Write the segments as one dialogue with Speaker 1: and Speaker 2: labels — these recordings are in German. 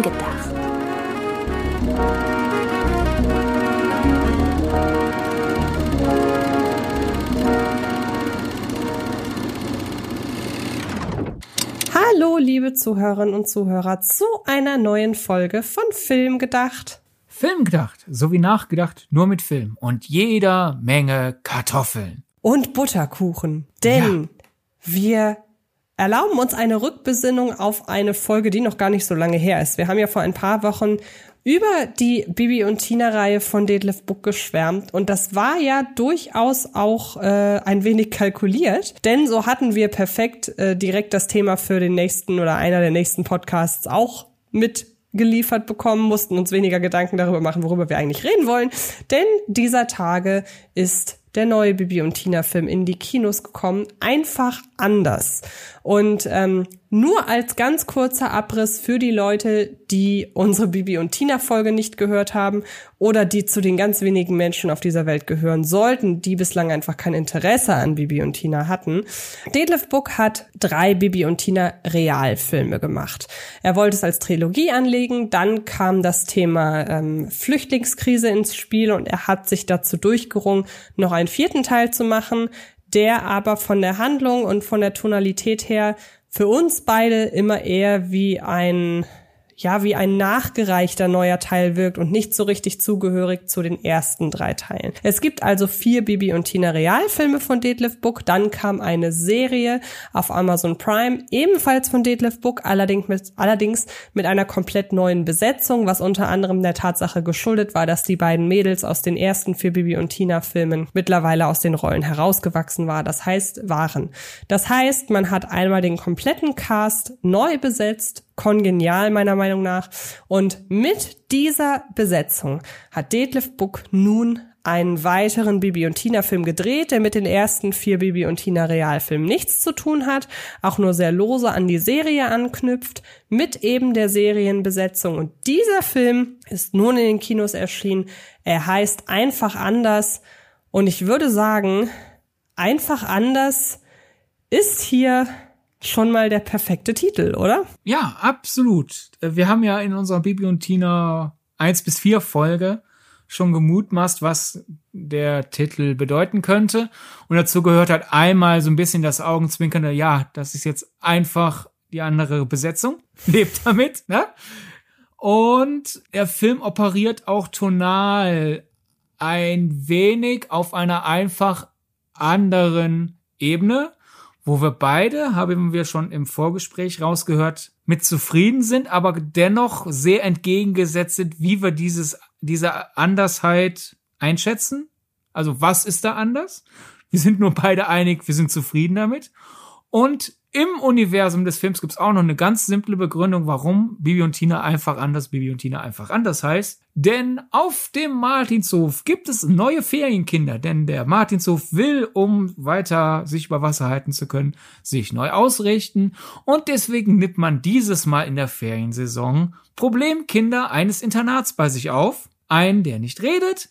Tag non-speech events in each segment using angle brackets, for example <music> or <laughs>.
Speaker 1: Film gedacht.
Speaker 2: Hallo, liebe Zuhörerinnen und Zuhörer, zu einer neuen Folge von Film gedacht.
Speaker 3: Film gedacht, so wie nachgedacht, nur mit Film und jeder Menge Kartoffeln.
Speaker 2: Und Butterkuchen. Denn wir erlauben uns eine Rückbesinnung auf eine Folge, die noch gar nicht so lange her ist. Wir haben ja vor ein paar Wochen über die Bibi und Tina Reihe von Detlef Book geschwärmt. Und das war ja durchaus auch äh, ein wenig kalkuliert, denn so hatten wir perfekt äh, direkt das Thema für den nächsten oder einer der nächsten Podcasts auch mit geliefert bekommen, mussten uns weniger Gedanken darüber machen, worüber wir eigentlich reden wollen, denn dieser Tage ist der neue Bibi und Tina Film in die Kinos gekommen, einfach anders. Und ähm, nur als ganz kurzer Abriss für die Leute, die unsere Bibi und Tina Folge nicht gehört haben oder die zu den ganz wenigen Menschen auf dieser Welt gehören sollten, die bislang einfach kein Interesse an Bibi und Tina hatten. Detlef Book hat drei Bibi und Tina Realfilme gemacht. Er wollte es als Trilogie anlegen, dann kam das Thema ähm, Flüchtlingskrise ins Spiel und er hat sich dazu durchgerungen, noch einen vierten Teil zu machen, der aber von der Handlung und von der Tonalität her für uns beide immer eher wie ein ja, wie ein nachgereichter neuer Teil wirkt und nicht so richtig zugehörig zu den ersten drei Teilen. Es gibt also vier Bibi und Tina Realfilme von Detlef Book, dann kam eine Serie auf Amazon Prime, ebenfalls von Detlef Book, allerdings mit, allerdings mit einer komplett neuen Besetzung, was unter anderem der Tatsache geschuldet war, dass die beiden Mädels aus den ersten vier Bibi und Tina Filmen mittlerweile aus den Rollen herausgewachsen war, das heißt, waren. Das heißt, man hat einmal den kompletten Cast neu besetzt, kongenial meiner Meinung nach. Und mit dieser Besetzung hat Detlef Book nun einen weiteren Bibi und Tina Film gedreht, der mit den ersten vier Bibi und Tina Realfilmen nichts zu tun hat, auch nur sehr lose an die Serie anknüpft, mit eben der Serienbesetzung. Und dieser Film ist nun in den Kinos erschienen. Er heißt einfach anders. Und ich würde sagen, einfach anders ist hier schon mal der perfekte Titel, oder?
Speaker 3: Ja, absolut. Wir haben ja in unserer Bibi und Tina 1 bis 4 Folge schon gemutmaßt, was der Titel bedeuten könnte. Und dazu gehört halt einmal so ein bisschen das Augenzwinkernde, ja, das ist jetzt einfach die andere Besetzung. <laughs> Lebt damit, ne? Und der Film operiert auch tonal ein wenig auf einer einfach anderen Ebene wo wir beide, haben wir schon im Vorgespräch rausgehört, mit zufrieden sind, aber dennoch sehr entgegengesetzt sind, wie wir dieses, diese Andersheit einschätzen. Also was ist da anders? Wir sind nur beide einig, wir sind zufrieden damit. Und im Universum des Films gibt's auch noch eine ganz simple Begründung, warum Bibi und Tina einfach anders, Bibi und Tina einfach anders heißt. Denn auf dem Martinshof gibt es neue Ferienkinder, denn der Martinshof will, um weiter sich über Wasser halten zu können, sich neu ausrichten und deswegen nimmt man dieses Mal in der Feriensaison Problemkinder eines Internats bei sich auf. Ein, der nicht redet,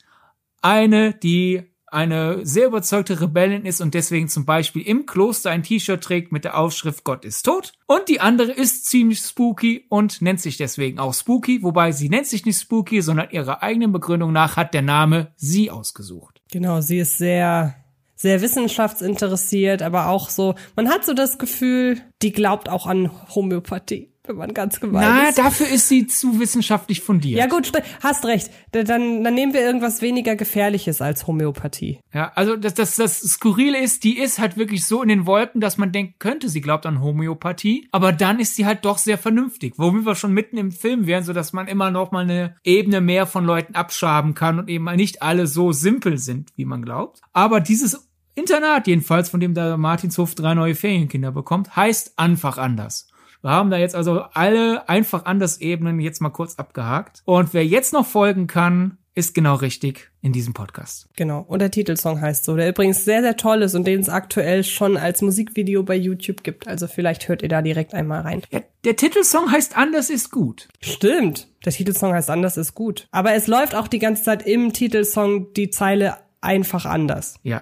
Speaker 3: eine, die eine sehr überzeugte Rebellin ist und deswegen zum Beispiel im Kloster ein T-Shirt trägt mit der Aufschrift Gott ist tot. Und die andere ist ziemlich spooky und nennt sich deswegen auch Spooky, wobei sie nennt sich nicht Spooky, sondern ihrer eigenen Begründung nach hat der Name sie ausgesucht.
Speaker 2: Genau, sie ist sehr sehr wissenschaftsinteressiert, aber auch so, man hat so das Gefühl, die glaubt auch an Homöopathie wenn man ganz gemein
Speaker 3: Na,
Speaker 2: ist.
Speaker 3: dafür ist sie zu wissenschaftlich fundiert.
Speaker 2: Ja gut, hast recht. Dann, dann nehmen wir irgendwas weniger Gefährliches als Homöopathie.
Speaker 3: Ja, also das, das, das Skurrile ist, die ist halt wirklich so in den Wolken, dass man denkt, könnte sie glaubt an Homöopathie, aber dann ist sie halt doch sehr vernünftig, womit wir schon mitten im Film wären, so dass man immer noch mal eine Ebene mehr von Leuten abschaben kann und eben nicht alle so simpel sind, wie man glaubt. Aber dieses Internat jedenfalls, von dem der Martinshof drei neue Ferienkinder bekommt, heißt einfach anders. Wir haben da jetzt also alle einfach anders Ebenen jetzt mal kurz abgehakt. Und wer jetzt noch folgen kann, ist genau richtig in diesem Podcast.
Speaker 2: Genau. Und der Titelsong heißt so, der übrigens sehr, sehr toll ist und den es aktuell schon als Musikvideo bei YouTube gibt. Also vielleicht hört ihr da direkt einmal rein.
Speaker 3: Ja, der Titelsong heißt Anders ist gut.
Speaker 2: Stimmt. Der Titelsong heißt Anders ist gut. Aber es läuft auch die ganze Zeit im Titelsong die Zeile einfach anders.
Speaker 3: Ja.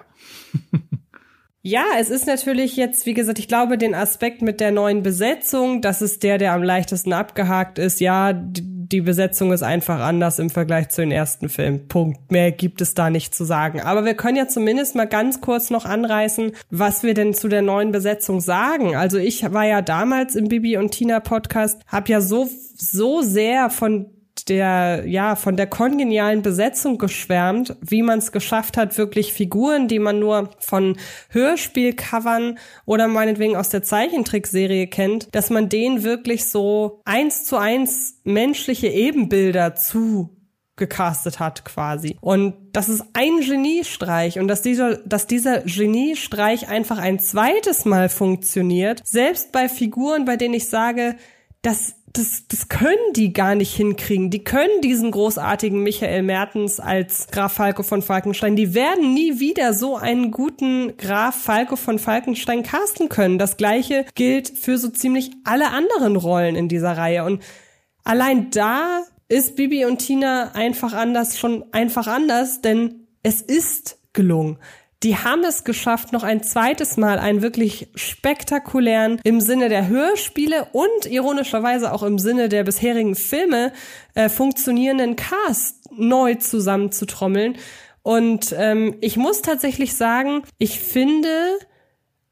Speaker 3: <laughs>
Speaker 2: Ja, es ist natürlich jetzt, wie gesagt, ich glaube, den Aspekt mit der neuen Besetzung, das ist der, der am leichtesten abgehakt ist. Ja, die Besetzung ist einfach anders im Vergleich zu den ersten Filmen. Punkt. Mehr gibt es da nicht zu sagen. Aber wir können ja zumindest mal ganz kurz noch anreißen, was wir denn zu der neuen Besetzung sagen. Also ich war ja damals im Bibi und Tina Podcast, habe ja so so sehr von der, ja, von der kongenialen Besetzung geschwärmt, wie man es geschafft hat, wirklich Figuren, die man nur von Hörspielcovern oder meinetwegen aus der Zeichentrickserie kennt, dass man denen wirklich so eins zu eins menschliche Ebenbilder zu gecastet hat quasi. Und das ist ein Geniestreich und dass dieser, dass dieser Geniestreich einfach ein zweites Mal funktioniert, selbst bei Figuren, bei denen ich sage, das das, das können die gar nicht hinkriegen. Die können diesen großartigen Michael Mertens als Graf Falco von Falkenstein, die werden nie wieder so einen guten Graf Falco von Falkenstein casten können. Das gleiche gilt für so ziemlich alle anderen Rollen in dieser Reihe. Und allein da ist Bibi und Tina einfach anders, schon einfach anders, denn es ist gelungen die haben es geschafft, noch ein zweites Mal einen wirklich spektakulären, im Sinne der Hörspiele und ironischerweise auch im Sinne der bisherigen Filme äh, funktionierenden Cast neu zusammenzutrommeln. Und ähm, ich muss tatsächlich sagen, ich finde,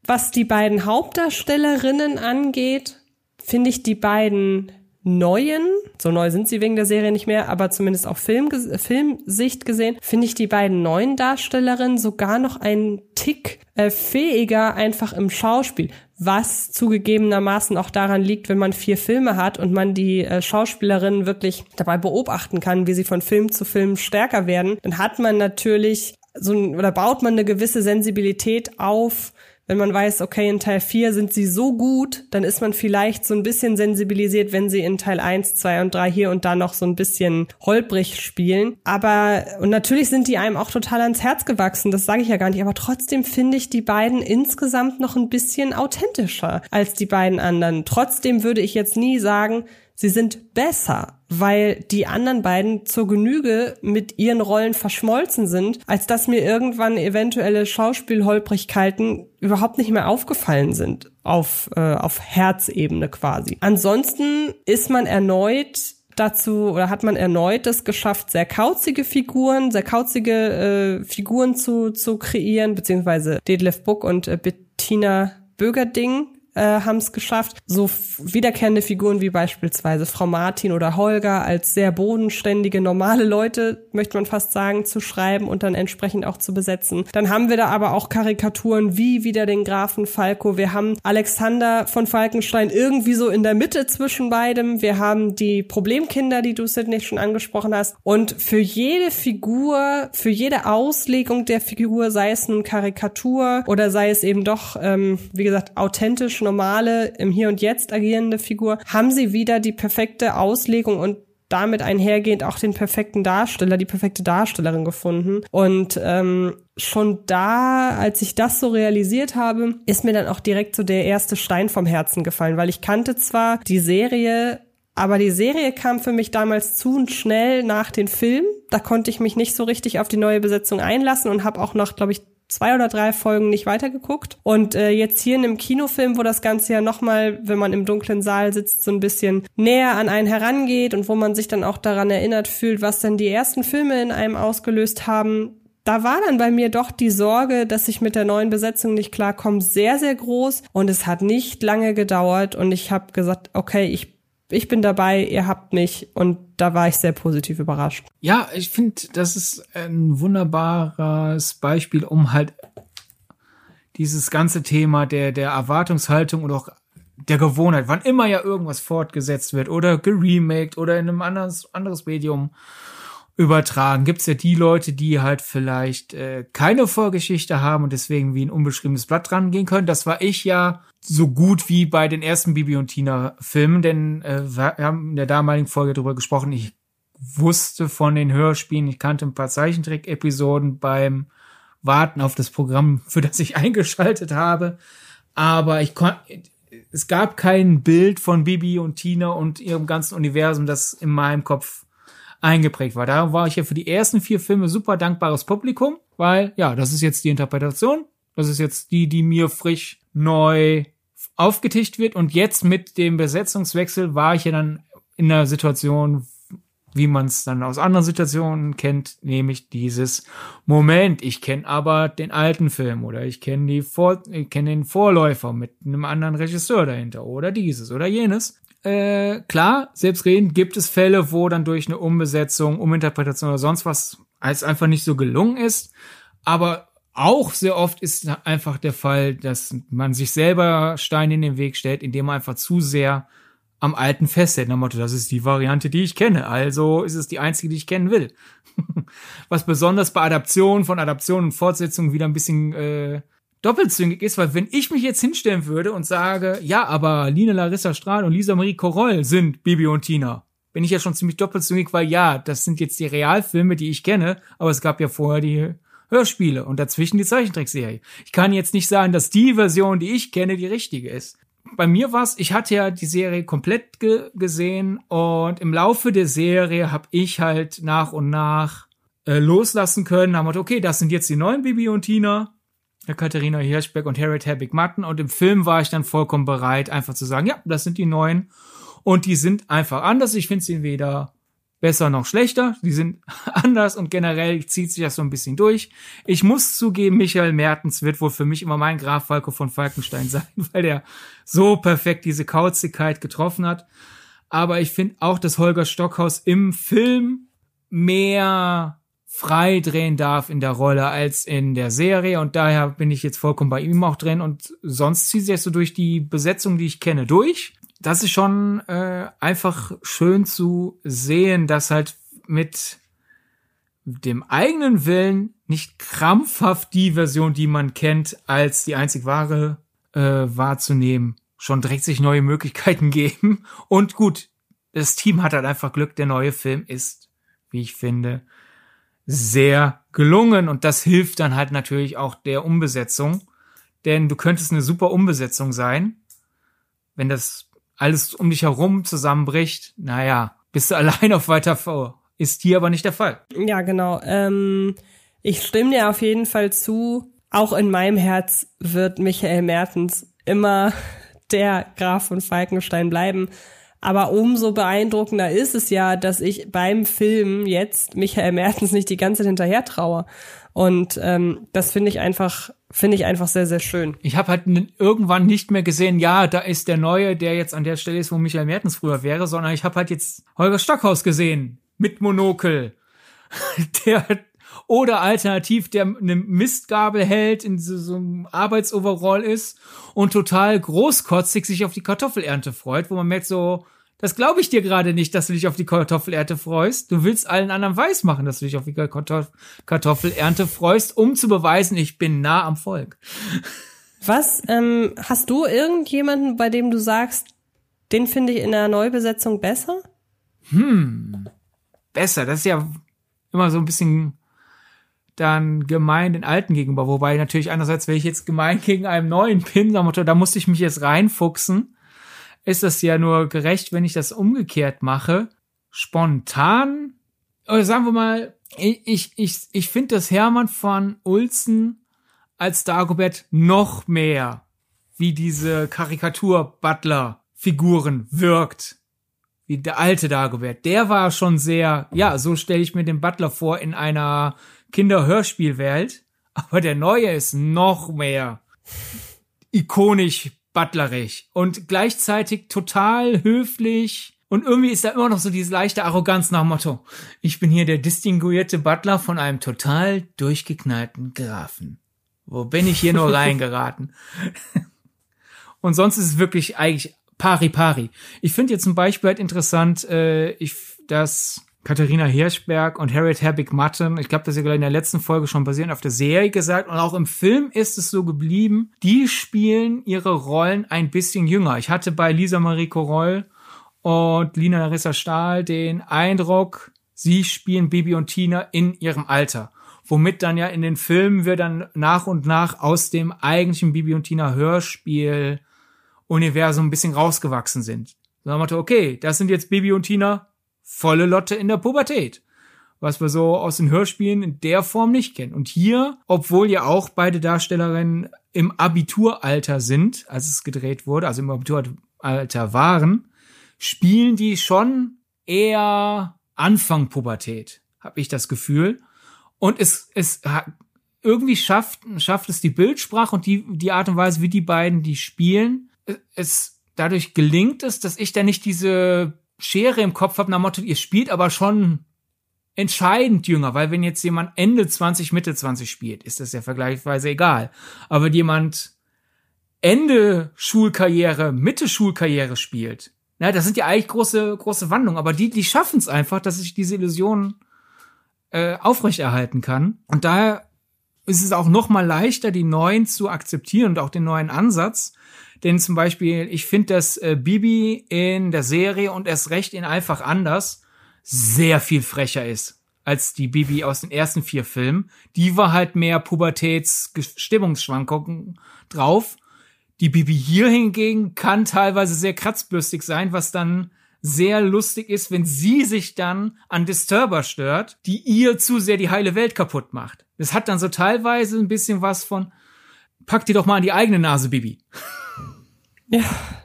Speaker 2: was die beiden Hauptdarstellerinnen angeht, finde ich die beiden neuen, so neu sind sie wegen der Serie nicht mehr, aber zumindest auf Film, Filmsicht gesehen, finde ich die beiden neuen Darstellerinnen sogar noch einen Tick äh, fähiger einfach im Schauspiel. Was zugegebenermaßen auch daran liegt, wenn man vier Filme hat und man die äh, Schauspielerinnen wirklich dabei beobachten kann, wie sie von Film zu Film stärker werden, dann hat man natürlich so ein, oder baut man eine gewisse Sensibilität auf, wenn man weiß, okay, in Teil 4 sind sie so gut, dann ist man vielleicht so ein bisschen sensibilisiert, wenn sie in Teil 1, 2 und 3 hier und da noch so ein bisschen holprig spielen. Aber, und natürlich sind die einem auch total ans Herz gewachsen, das sage ich ja gar nicht, aber trotzdem finde ich die beiden insgesamt noch ein bisschen authentischer als die beiden anderen. Trotzdem würde ich jetzt nie sagen, sie sind besser, weil die anderen beiden zur Genüge mit ihren Rollen verschmolzen sind, als dass mir irgendwann eventuelle Schauspielholprigkeiten überhaupt nicht mehr aufgefallen sind auf, äh, auf Herzebene quasi. Ansonsten ist man erneut dazu oder hat man erneut es geschafft, sehr kauzige Figuren, sehr kauzige äh, Figuren zu, zu kreieren, beziehungsweise Detlef Buck und äh, Bettina Bögerding äh, haben es geschafft, so wiederkehrende Figuren wie beispielsweise Frau Martin oder Holger als sehr bodenständige, normale Leute, möchte man fast sagen, zu schreiben und dann entsprechend auch zu besetzen. Dann haben wir da aber auch Karikaturen wie wieder den Grafen Falco. Wir haben Alexander von Falkenstein irgendwie so in der Mitte zwischen beidem. Wir haben die Problemkinder, die du Sidney schon angesprochen hast. Und für jede Figur, für jede Auslegung der Figur, sei es nun Karikatur oder sei es eben doch, ähm, wie gesagt, authentisch normale, im Hier und Jetzt agierende Figur, haben sie wieder die perfekte Auslegung und damit einhergehend auch den perfekten Darsteller, die perfekte Darstellerin gefunden. Und ähm, schon da, als ich das so realisiert habe, ist mir dann auch direkt so der erste Stein vom Herzen gefallen, weil ich kannte zwar die Serie aber die Serie kam für mich damals zu schnell nach den Filmen. Da konnte ich mich nicht so richtig auf die neue Besetzung einlassen und habe auch noch, glaube ich, zwei oder drei Folgen nicht weitergeguckt. Und äh, jetzt hier in einem Kinofilm, wo das Ganze ja nochmal, wenn man im dunklen Saal sitzt, so ein bisschen näher an einen herangeht und wo man sich dann auch daran erinnert fühlt, was denn die ersten Filme in einem ausgelöst haben, da war dann bei mir doch die Sorge, dass ich mit der neuen Besetzung nicht klarkomme, sehr, sehr groß. Und es hat nicht lange gedauert und ich habe gesagt, okay, ich ich bin dabei, ihr habt mich und da war ich sehr positiv überrascht.
Speaker 3: Ja, ich finde, das ist ein wunderbares Beispiel, um halt dieses ganze Thema der, der Erwartungshaltung und auch der Gewohnheit, wann immer ja irgendwas fortgesetzt wird oder geremaked oder in einem anderes, anderes Medium übertragen, gibt's ja die Leute, die halt vielleicht äh, keine Vorgeschichte haben und deswegen wie ein unbeschriebenes Blatt dran gehen können. Das war ich ja so gut wie bei den ersten Bibi und Tina Filmen, denn äh, wir haben in der damaligen Folge darüber gesprochen. Ich wusste von den Hörspielen, ich kannte ein paar Zeichentrick-Episoden beim Warten auf das Programm, <laughs> für das ich eingeschaltet habe, aber ich konnte es gab kein Bild von Bibi und Tina und ihrem ganzen Universum, das in meinem Kopf eingeprägt war. Da war ich ja für die ersten vier Filme super dankbares Publikum, weil ja, das ist jetzt die Interpretation. Das ist jetzt die, die mir frisch neu aufgetischt wird. Und jetzt mit dem Besetzungswechsel war ich ja dann in einer Situation, wie man es dann aus anderen Situationen kennt, nämlich dieses Moment, ich kenne aber den alten Film oder ich kenne die Vor ich kenne den Vorläufer mit einem anderen Regisseur dahinter oder dieses oder jenes. Äh, klar, selbstredend gibt es Fälle, wo dann durch eine Umbesetzung, Uminterpretation oder sonst was als einfach nicht so gelungen ist, aber auch sehr oft ist einfach der Fall, dass man sich selber Steine in den Weg stellt, indem man einfach zu sehr am alten festhält. Nach Motto, das ist die Variante, die ich kenne. Also ist es die einzige, die ich kennen will. <laughs> Was besonders bei Adaptionen von Adaptionen und Fortsetzungen wieder ein bisschen äh, doppelzüngig ist, weil wenn ich mich jetzt hinstellen würde und sage, ja, aber Lina Larissa Strahl und Lisa Marie Koroll sind Bibi und Tina, bin ich ja schon ziemlich doppelzüngig, weil ja, das sind jetzt die Realfilme, die ich kenne, aber es gab ja vorher die Hörspiele und dazwischen die Zeichentrickserie. Ich kann jetzt nicht sagen, dass die Version, die ich kenne, die richtige ist bei mir war es, ich hatte ja die Serie komplett ge gesehen und im Laufe der Serie habe ich halt nach und nach äh, loslassen können. Haben wir okay, das sind jetzt die neuen Bibi und Tina, Katharina Hirschberg und Harriet Herbig Matten. Und im Film war ich dann vollkommen bereit, einfach zu sagen, ja, das sind die neuen. Und die sind einfach anders. Ich finde sie weder besser noch schlechter. Die sind <laughs> anders und generell zieht sich das so ein bisschen durch. Ich muss zugeben, Michael Mertens wird wohl für mich immer mein Graf Falco von Falkenstein <laughs> sein, weil der so perfekt diese Kauzigkeit getroffen hat. Aber ich finde auch, dass Holger Stockhaus im Film mehr frei drehen darf in der Rolle als in der Serie. Und daher bin ich jetzt vollkommen bei ihm auch drin. Und sonst zieht sich so durch die Besetzung, die ich kenne, durch. Das ist schon äh, einfach schön zu sehen, dass halt mit dem eigenen Willen nicht krampfhaft die Version, die man kennt, als die einzig wahre äh, wahrzunehmen, schon direkt sich neue Möglichkeiten <laughs> geben. Und gut, das Team hat halt einfach Glück, der neue Film ist, wie ich finde, sehr gelungen. Und das hilft dann halt natürlich auch der Umbesetzung. Denn du könntest eine super Umbesetzung sein, wenn das alles um dich herum zusammenbricht, naja, bist du <laughs> allein auf weiter vor. Ist hier aber nicht der Fall.
Speaker 2: Ja, genau. Ähm, ich stimme dir auf jeden Fall zu. Auch in meinem Herz wird Michael Mertens immer <laughs> der Graf von Falkenstein bleiben. Aber umso beeindruckender ist es ja, dass ich beim Film jetzt Michael Mertens nicht die ganze Zeit hinterher traue. Und ähm, das finde ich einfach, finde ich einfach sehr, sehr schön.
Speaker 3: Ich habe halt irgendwann nicht mehr gesehen, ja, da ist der Neue, der jetzt an der Stelle ist, wo Michael Mertens früher wäre, sondern ich habe halt jetzt Holger Stockhaus gesehen mit Monokel. <laughs> der oder alternativ der eine Mistgabel hält, in so, so einem Arbeitsoverall ist und total großkotzig sich auf die Kartoffelernte freut, wo man merkt so, das glaube ich dir gerade nicht, dass du dich auf die Kartoffelernte freust. Du willst allen anderen weiß machen, dass du dich auf die Kartoff Kartoffelernte freust, um zu beweisen, ich bin nah am Volk.
Speaker 2: Was, ähm, hast du irgendjemanden, bei dem du sagst, den finde ich in der Neubesetzung besser?
Speaker 3: Hm, besser. Das ist ja immer so ein bisschen dann gemein den Alten gegenüber. Wobei natürlich einerseits, wenn ich jetzt gemein gegen einen neuen bin, da musste ich mich jetzt reinfuchsen ist es ja nur gerecht, wenn ich das umgekehrt mache. Spontan, oder sagen wir mal, ich, ich, ich finde, dass Hermann von Ulzen als Dagobert noch mehr wie diese Karikatur-Butler-Figuren wirkt. Wie der alte Dagobert. Der war schon sehr, ja, so stelle ich mir den Butler vor in einer Kinderhörspielwelt. Aber der neue ist noch mehr ikonisch butlerisch und gleichzeitig total höflich. Und irgendwie ist da immer noch so diese leichte Arroganz nach Motto, ich bin hier der distinguierte Butler von einem total durchgeknallten Grafen. Wo bin ich hier nur <laughs> reingeraten? und sonst ist es wirklich eigentlich pari pari. Ich finde jetzt zum Beispiel halt interessant, äh, ich, dass Katharina Hirschberg und Harriet Herbig Matten, ich glaube, das ist ja in der letzten Folge schon basierend auf der Serie gesagt und auch im Film ist es so geblieben, die spielen ihre Rollen ein bisschen jünger. Ich hatte bei Lisa Marie Coroll und Lina Larissa Stahl den Eindruck, sie spielen Bibi und Tina in ihrem Alter. Womit dann ja in den Filmen wir dann nach und nach aus dem eigentlichen Bibi und Tina Hörspiel Universum ein bisschen rausgewachsen sind. So haben wir okay, das sind jetzt Bibi und Tina volle Lotte in der Pubertät. was wir so aus den Hörspielen in der Form nicht kennen. Und hier, obwohl ja auch beide Darstellerinnen im Abituralter sind, als es gedreht wurde, also im Abituralter waren, spielen die schon eher Anfang Pubertät, habe ich das Gefühl. Und es, es irgendwie schafft, schafft es die Bildsprache und die, die Art und Weise, wie die beiden die spielen. Es, dadurch gelingt es, dass ich da nicht diese Schere im Kopf habe, nach Motto, ihr spielt aber schon entscheidend jünger, weil wenn jetzt jemand Ende 20, Mitte 20 spielt, ist das ja vergleichsweise egal. Aber wenn jemand Ende Schulkarriere, Mitte Schulkarriere spielt, na, das sind ja eigentlich große, große Wandlungen, aber die, die schaffen es einfach, dass ich diese Illusion äh, aufrechterhalten kann. Und daher ist es auch noch mal leichter, die neuen zu akzeptieren und auch den neuen Ansatz. Denn zum Beispiel, ich finde, dass äh, Bibi in der Serie und erst recht in einfach anders sehr viel frecher ist als die Bibi aus den ersten vier Filmen. Die war halt mehr Pubertäts-Stimmungsschwankungen drauf. Die Bibi hier hingegen kann teilweise sehr kratzbürstig sein, was dann sehr lustig ist, wenn sie sich dann an Disturber stört, die ihr zu sehr die heile Welt kaputt macht. Das hat dann so teilweise ein bisschen was von, pack die doch mal an die eigene Nase, Bibi. <laughs>
Speaker 2: Ja,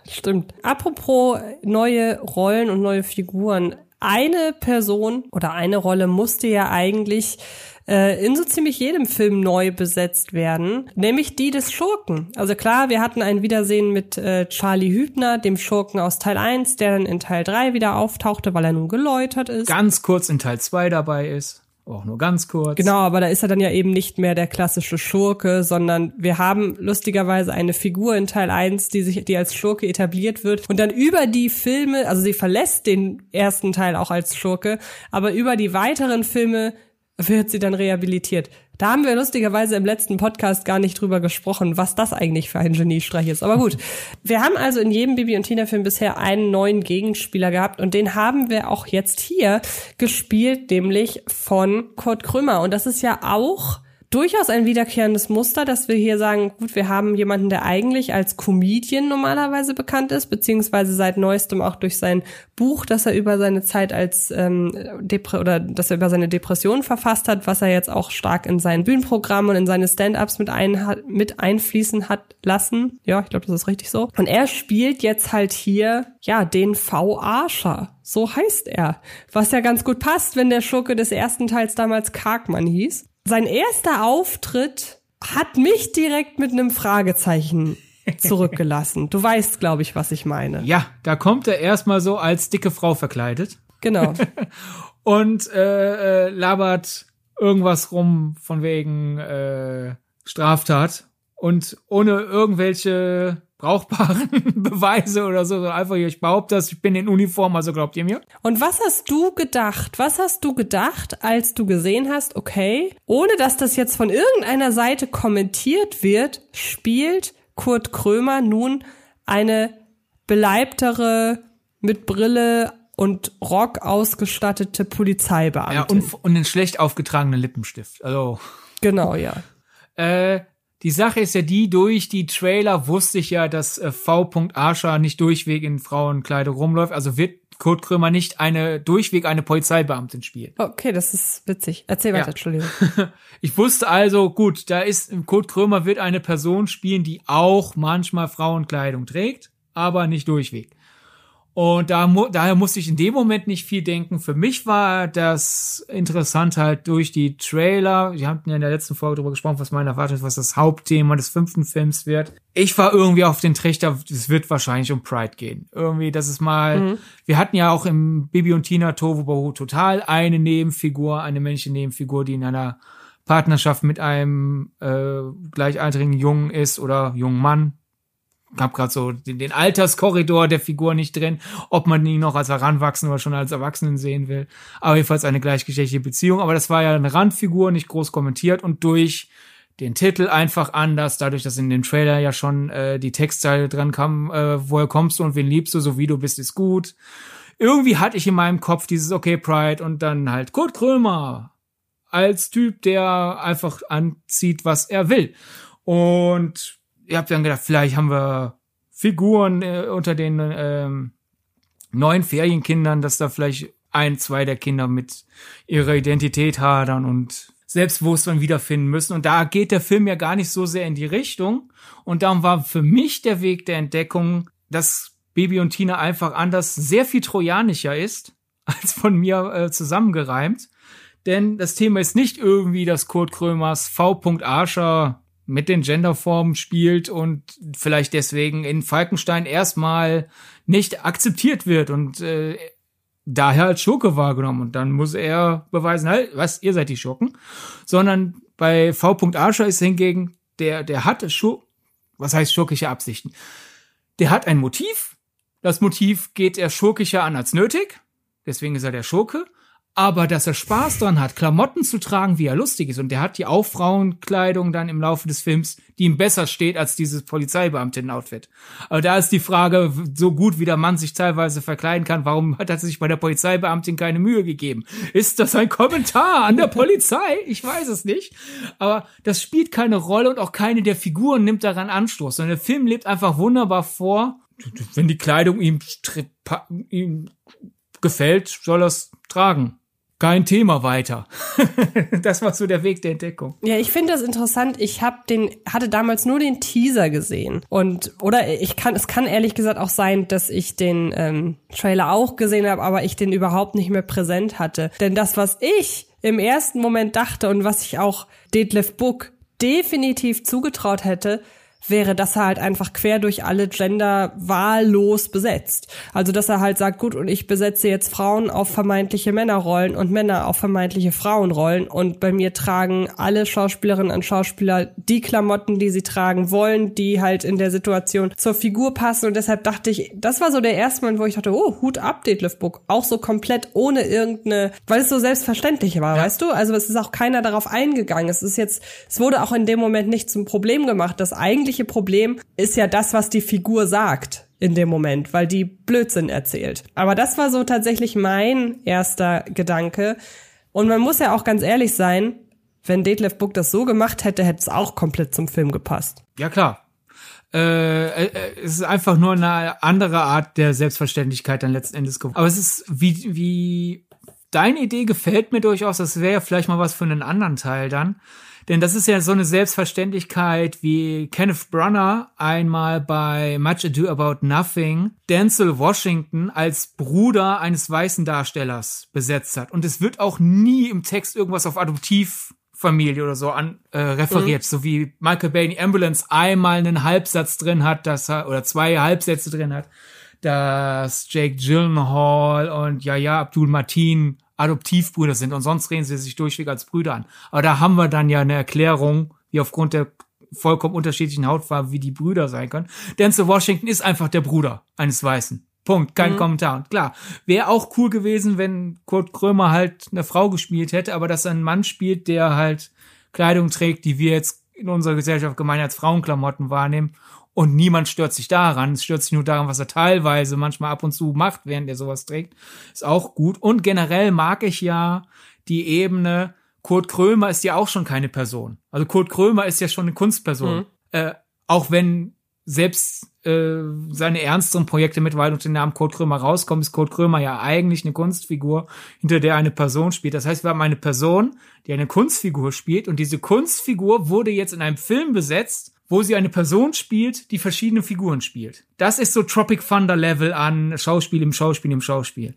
Speaker 2: stimmt. Apropos neue Rollen und neue Figuren eine Person oder eine Rolle musste ja eigentlich äh, in so ziemlich jedem Film neu besetzt werden, nämlich die des Schurken. Also klar, wir hatten ein Wiedersehen mit äh, Charlie Hübner, dem Schurken aus Teil 1, der dann in Teil 3 wieder auftauchte, weil er nun geläutert ist.
Speaker 3: Ganz kurz in Teil 2 dabei ist. Auch nur ganz kurz.
Speaker 2: Genau, aber da ist er dann ja eben nicht mehr der klassische Schurke, sondern wir haben lustigerweise eine Figur in Teil 1, die sich, die als Schurke etabliert wird und dann über die Filme, also sie verlässt den ersten Teil auch als Schurke, aber über die weiteren Filme wird sie dann rehabilitiert. Da haben wir lustigerweise im letzten Podcast gar nicht drüber gesprochen, was das eigentlich für ein Geniestreich ist. Aber gut, wir haben also in jedem Bibi und Tina Film bisher einen neuen Gegenspieler gehabt und den haben wir auch jetzt hier gespielt, nämlich von Kurt Krümmer. Und das ist ja auch durchaus ein wiederkehrendes Muster, dass wir hier sagen, gut, wir haben jemanden, der eigentlich als Comedian normalerweise bekannt ist, beziehungsweise seit neuestem auch durch sein Buch, das er über seine Zeit als ähm, Depre oder dass er über seine Depression verfasst hat, was er jetzt auch stark in sein Bühnenprogramm und in seine Stand-ups mit, ein, mit einfließen hat lassen. Ja, ich glaube, das ist richtig so. Und er spielt jetzt halt hier ja den V. Arscher. So heißt er. Was ja ganz gut passt, wenn der Schurke des ersten Teils damals Karkmann hieß sein erster Auftritt hat mich direkt mit einem Fragezeichen <laughs> zurückgelassen. Du weißt, glaube ich, was ich meine.
Speaker 3: Ja, da kommt er erstmal so als dicke Frau verkleidet.
Speaker 2: Genau. <laughs>
Speaker 3: und äh, äh, labert irgendwas rum von wegen äh, Straftat und ohne irgendwelche brauchbaren <laughs> Beweise oder so, einfach ich behaupte das, ich bin in Uniform, also glaubt ihr mir?
Speaker 2: Und was hast du gedacht? Was hast du gedacht, als du gesehen hast, okay, ohne dass das jetzt von irgendeiner Seite kommentiert wird, spielt Kurt Krömer nun eine beleibtere, mit Brille und Rock ausgestattete Polizeibeamte.
Speaker 3: Ja, und, und einen schlecht aufgetragenen Lippenstift. Also.
Speaker 2: Genau, ja. <laughs>
Speaker 3: Äh, die Sache ist ja die, durch die Trailer wusste ich ja, dass äh, V. Arscher nicht durchweg in Frauenkleidung rumläuft. Also wird Kurt Krömer nicht eine durchweg eine Polizeibeamtin spielen.
Speaker 2: Okay, das ist witzig. Erzähl weiter, ja. Entschuldigung. <laughs>
Speaker 3: ich wusste also, gut, da ist Kurt Krömer wird eine Person spielen, die auch manchmal Frauenkleidung trägt, aber nicht durchweg. Und da, daher musste ich in dem Moment nicht viel denken. Für mich war das interessant halt durch die Trailer. Wir hatten ja in der letzten Folge darüber gesprochen, was meine erwartet, was das Hauptthema des fünften Films wird. Ich war irgendwie auf den Trichter, es wird wahrscheinlich um Pride gehen. Irgendwie, das ist mal, mhm. wir hatten ja auch im Bibi und Tina Bahu total eine Nebenfigur, eine männliche Nebenfigur, die in einer Partnerschaft mit einem äh, gleichaltrigen Jungen ist oder jungen Mann, hab gerade so den, den Alterskorridor der Figur nicht drin, ob man ihn noch als Heranwachsen oder schon als Erwachsenen sehen will. Aber jedenfalls eine gleichgeschlechtliche Beziehung. Aber das war ja eine Randfigur, nicht groß kommentiert und durch den Titel einfach anders, dadurch, dass in dem Trailer ja schon äh, die Textzeile dran kam, äh, woher kommst du und wen liebst du, so wie du bist, ist gut. Irgendwie hatte ich in meinem Kopf dieses Okay Pride und dann halt Kurt Krömer als Typ, der einfach anzieht, was er will. Und ihr habt dann gedacht, vielleicht haben wir Figuren äh, unter den ähm, neuen Ferienkindern, dass da vielleicht ein, zwei der Kinder mit ihrer Identität hadern und Selbstbewusstsein wiederfinden müssen. Und da geht der Film ja gar nicht so sehr in die Richtung. Und darum war für mich der Weg der Entdeckung, dass Baby und Tina einfach anders sehr viel trojanischer ist, <laughs> als von mir äh, zusammengereimt. Denn das Thema ist nicht irgendwie, dass Kurt Krömers V. Arscher mit den Genderformen spielt und vielleicht deswegen in Falkenstein erstmal nicht akzeptiert wird und äh, daher als Schurke wahrgenommen. Und dann muss er beweisen, halt, was, ihr seid die Schurken. Sondern bei V. Arscher ist hingegen, der, der hat Schur was heißt schurkische Absichten? Der hat ein Motiv. Das Motiv geht er schurkischer an als nötig. Deswegen ist er der Schurke aber dass er Spaß dran hat, Klamotten zu tragen, wie er lustig ist. Und der hat die auch Frauenkleidung dann im Laufe des Films, die ihm besser steht als dieses Polizeibeamten-Outfit. Aber da ist die Frage, so gut wie der Mann sich teilweise verkleiden kann, warum hat er sich bei der Polizeibeamtin keine Mühe gegeben? Ist das ein Kommentar an der Polizei? Ich weiß es nicht. Aber das spielt keine Rolle und auch keine der Figuren nimmt daran Anstoß. Sondern der Film lebt einfach wunderbar vor, wenn die Kleidung ihm, ihm gefällt, soll er es tragen kein Thema weiter. <laughs> das war so der Weg der Entdeckung.
Speaker 2: Ja, ich finde das interessant. Ich habe den hatte damals nur den Teaser gesehen und oder ich kann es kann ehrlich gesagt auch sein, dass ich den ähm, Trailer auch gesehen habe, aber ich den überhaupt nicht mehr präsent hatte. Denn das, was ich im ersten Moment dachte und was ich auch Detlef Book definitiv zugetraut hätte, wäre, dass er halt einfach quer durch alle Gender wahllos besetzt. Also dass er halt sagt, gut, und ich besetze jetzt Frauen auf vermeintliche Männerrollen und Männer auf vermeintliche Frauenrollen und bei mir tragen alle Schauspielerinnen und Schauspieler die Klamotten, die sie tragen wollen, die halt in der Situation zur Figur passen und deshalb dachte ich, das war so der erste Moment, wo ich dachte, oh, Hut ab, Detlef Book. Auch so komplett ohne irgendeine, weil es so selbstverständlich war, ja. weißt du? Also es ist auch keiner darauf eingegangen. Es ist jetzt, es wurde auch in dem Moment nicht zum Problem gemacht, dass eigentlich eigentliche Problem ist ja das, was die Figur sagt in dem Moment, weil die Blödsinn erzählt. Aber das war so tatsächlich mein erster Gedanke. Und man muss ja auch ganz ehrlich sein, wenn Detlef Book das so gemacht hätte, hätte es auch komplett zum Film gepasst.
Speaker 3: Ja, klar. Äh, äh, es ist einfach nur eine andere Art der Selbstverständlichkeit dann letzten Endes geworden. Aber es ist wie, wie, deine Idee gefällt mir durchaus. Das wäre ja vielleicht mal was für einen anderen Teil dann. Denn das ist ja so eine Selbstverständlichkeit, wie Kenneth Brunner einmal bei Much Ado About Nothing Denzel Washington als Bruder eines weißen Darstellers besetzt hat. Und es wird auch nie im Text irgendwas auf Adoptivfamilie oder so an äh, referiert, mhm. so wie Michael Bay in Ambulance einmal einen Halbsatz drin hat, dass er oder zwei Halbsätze drin hat, dass Jake Gyllenhaal und Yaya Abdul Martin Adoptivbrüder sind und sonst reden sie sich durchweg als Brüder an. Aber da haben wir dann ja eine Erklärung, wie aufgrund der vollkommen unterschiedlichen Hautfarbe, wie die Brüder sein können. Denzel Washington ist einfach der Bruder eines Weißen. Punkt, kein mhm. Kommentar. Und klar, wäre auch cool gewesen, wenn Kurt Krömer halt eine Frau gespielt hätte, aber dass er einen Mann spielt, der halt Kleidung trägt, die wir jetzt in unserer Gesellschaft gemein als Frauenklamotten wahrnehmen und niemand stört sich daran. Es stört sich nur daran, was er teilweise manchmal ab und zu macht, während er sowas trägt. Ist auch gut. Und generell mag ich ja die Ebene, Kurt Krömer ist ja auch schon keine Person. Also Kurt Krömer ist ja schon eine Kunstperson. Mhm. Äh, auch wenn selbst äh, seine ernsteren Projekte mittlerweile unter dem Namen Kurt Krömer rauskommen, ist Kurt Krömer ja eigentlich eine Kunstfigur, hinter der eine Person spielt. Das heißt, wir haben eine Person, die eine Kunstfigur spielt und diese Kunstfigur wurde jetzt in einem Film besetzt, wo sie eine Person spielt, die verschiedene Figuren spielt. Das ist so Tropic Thunder Level an Schauspiel im Schauspiel im Schauspiel.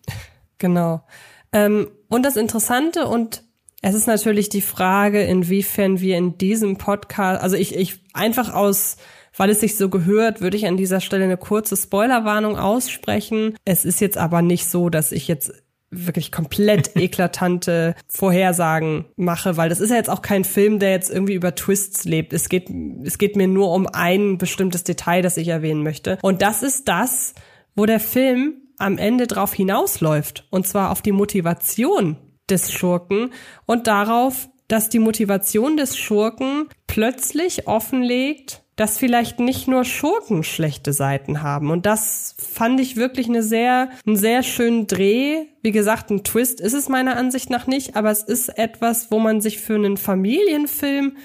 Speaker 2: Genau. Ähm, und das Interessante und es ist natürlich die Frage, inwiefern wir in diesem Podcast, also ich, ich einfach aus weil es sich so gehört, würde ich an dieser Stelle eine kurze Spoilerwarnung aussprechen. Es ist jetzt aber nicht so, dass ich jetzt wirklich komplett <laughs> eklatante Vorhersagen mache, weil das ist ja jetzt auch kein Film, der jetzt irgendwie über Twists lebt. Es geht, es geht mir nur um ein bestimmtes Detail, das ich erwähnen möchte. Und das ist das, wo der Film am Ende drauf hinausläuft. Und zwar auf die Motivation des Schurken und darauf, dass die Motivation des Schurken plötzlich offenlegt, dass vielleicht nicht nur Schurken schlechte Seiten haben. Und das fand ich wirklich eine sehr, einen sehr schönen Dreh. Wie gesagt, ein Twist ist es meiner Ansicht nach nicht, aber es ist etwas, wo man sich für einen Familienfilm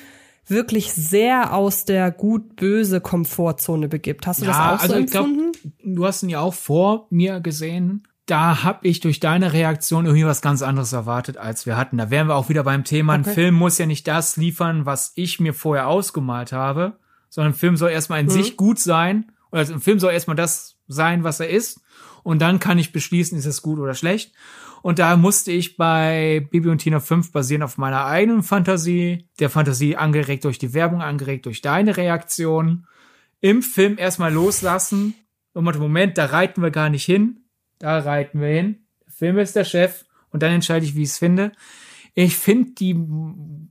Speaker 2: wirklich sehr aus der gut-böse Komfortzone begibt. Hast du ja, das auch also so empfunden?
Speaker 3: Glaub, du hast ihn ja auch vor mir gesehen da habe ich durch deine Reaktion irgendwie was ganz anderes erwartet, als wir hatten. Da wären wir auch wieder beim Thema, okay. ein Film muss ja nicht das liefern, was ich mir vorher ausgemalt habe, sondern ein Film soll erstmal in mhm. sich gut sein. Oder ein Film soll erstmal das sein, was er ist. Und dann kann ich beschließen, ist es gut oder schlecht. Und da musste ich bei Bibi und Tina 5 basieren auf meiner eigenen Fantasie, der Fantasie angeregt durch die Werbung, angeregt durch deine Reaktion, im Film erstmal loslassen. Und Moment, da reiten wir gar nicht hin. Da reiten wir hin. Der Film ist der Chef. Und dann entscheide ich, wie ich es finde. Ich finde die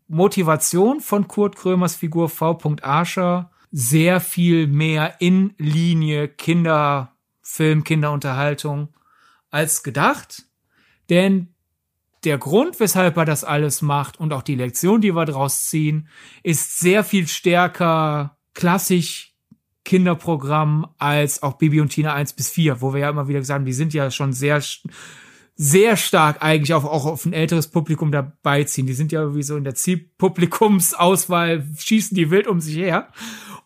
Speaker 3: Motivation von Kurt Krömers Figur V. Archer sehr viel mehr in Linie Kinderfilm, Kinderunterhaltung als gedacht. Denn der Grund, weshalb er das alles macht und auch die Lektion, die wir daraus ziehen, ist sehr viel stärker klassisch Kinderprogramm als auch Bibi und Tina 1 bis 4, wo wir ja immer wieder haben, die sind ja schon sehr, sehr stark eigentlich auch, auch auf ein älteres Publikum dabei ziehen. Die sind ja wie so in der Zielpublikumsauswahl, schießen die wild um sich her.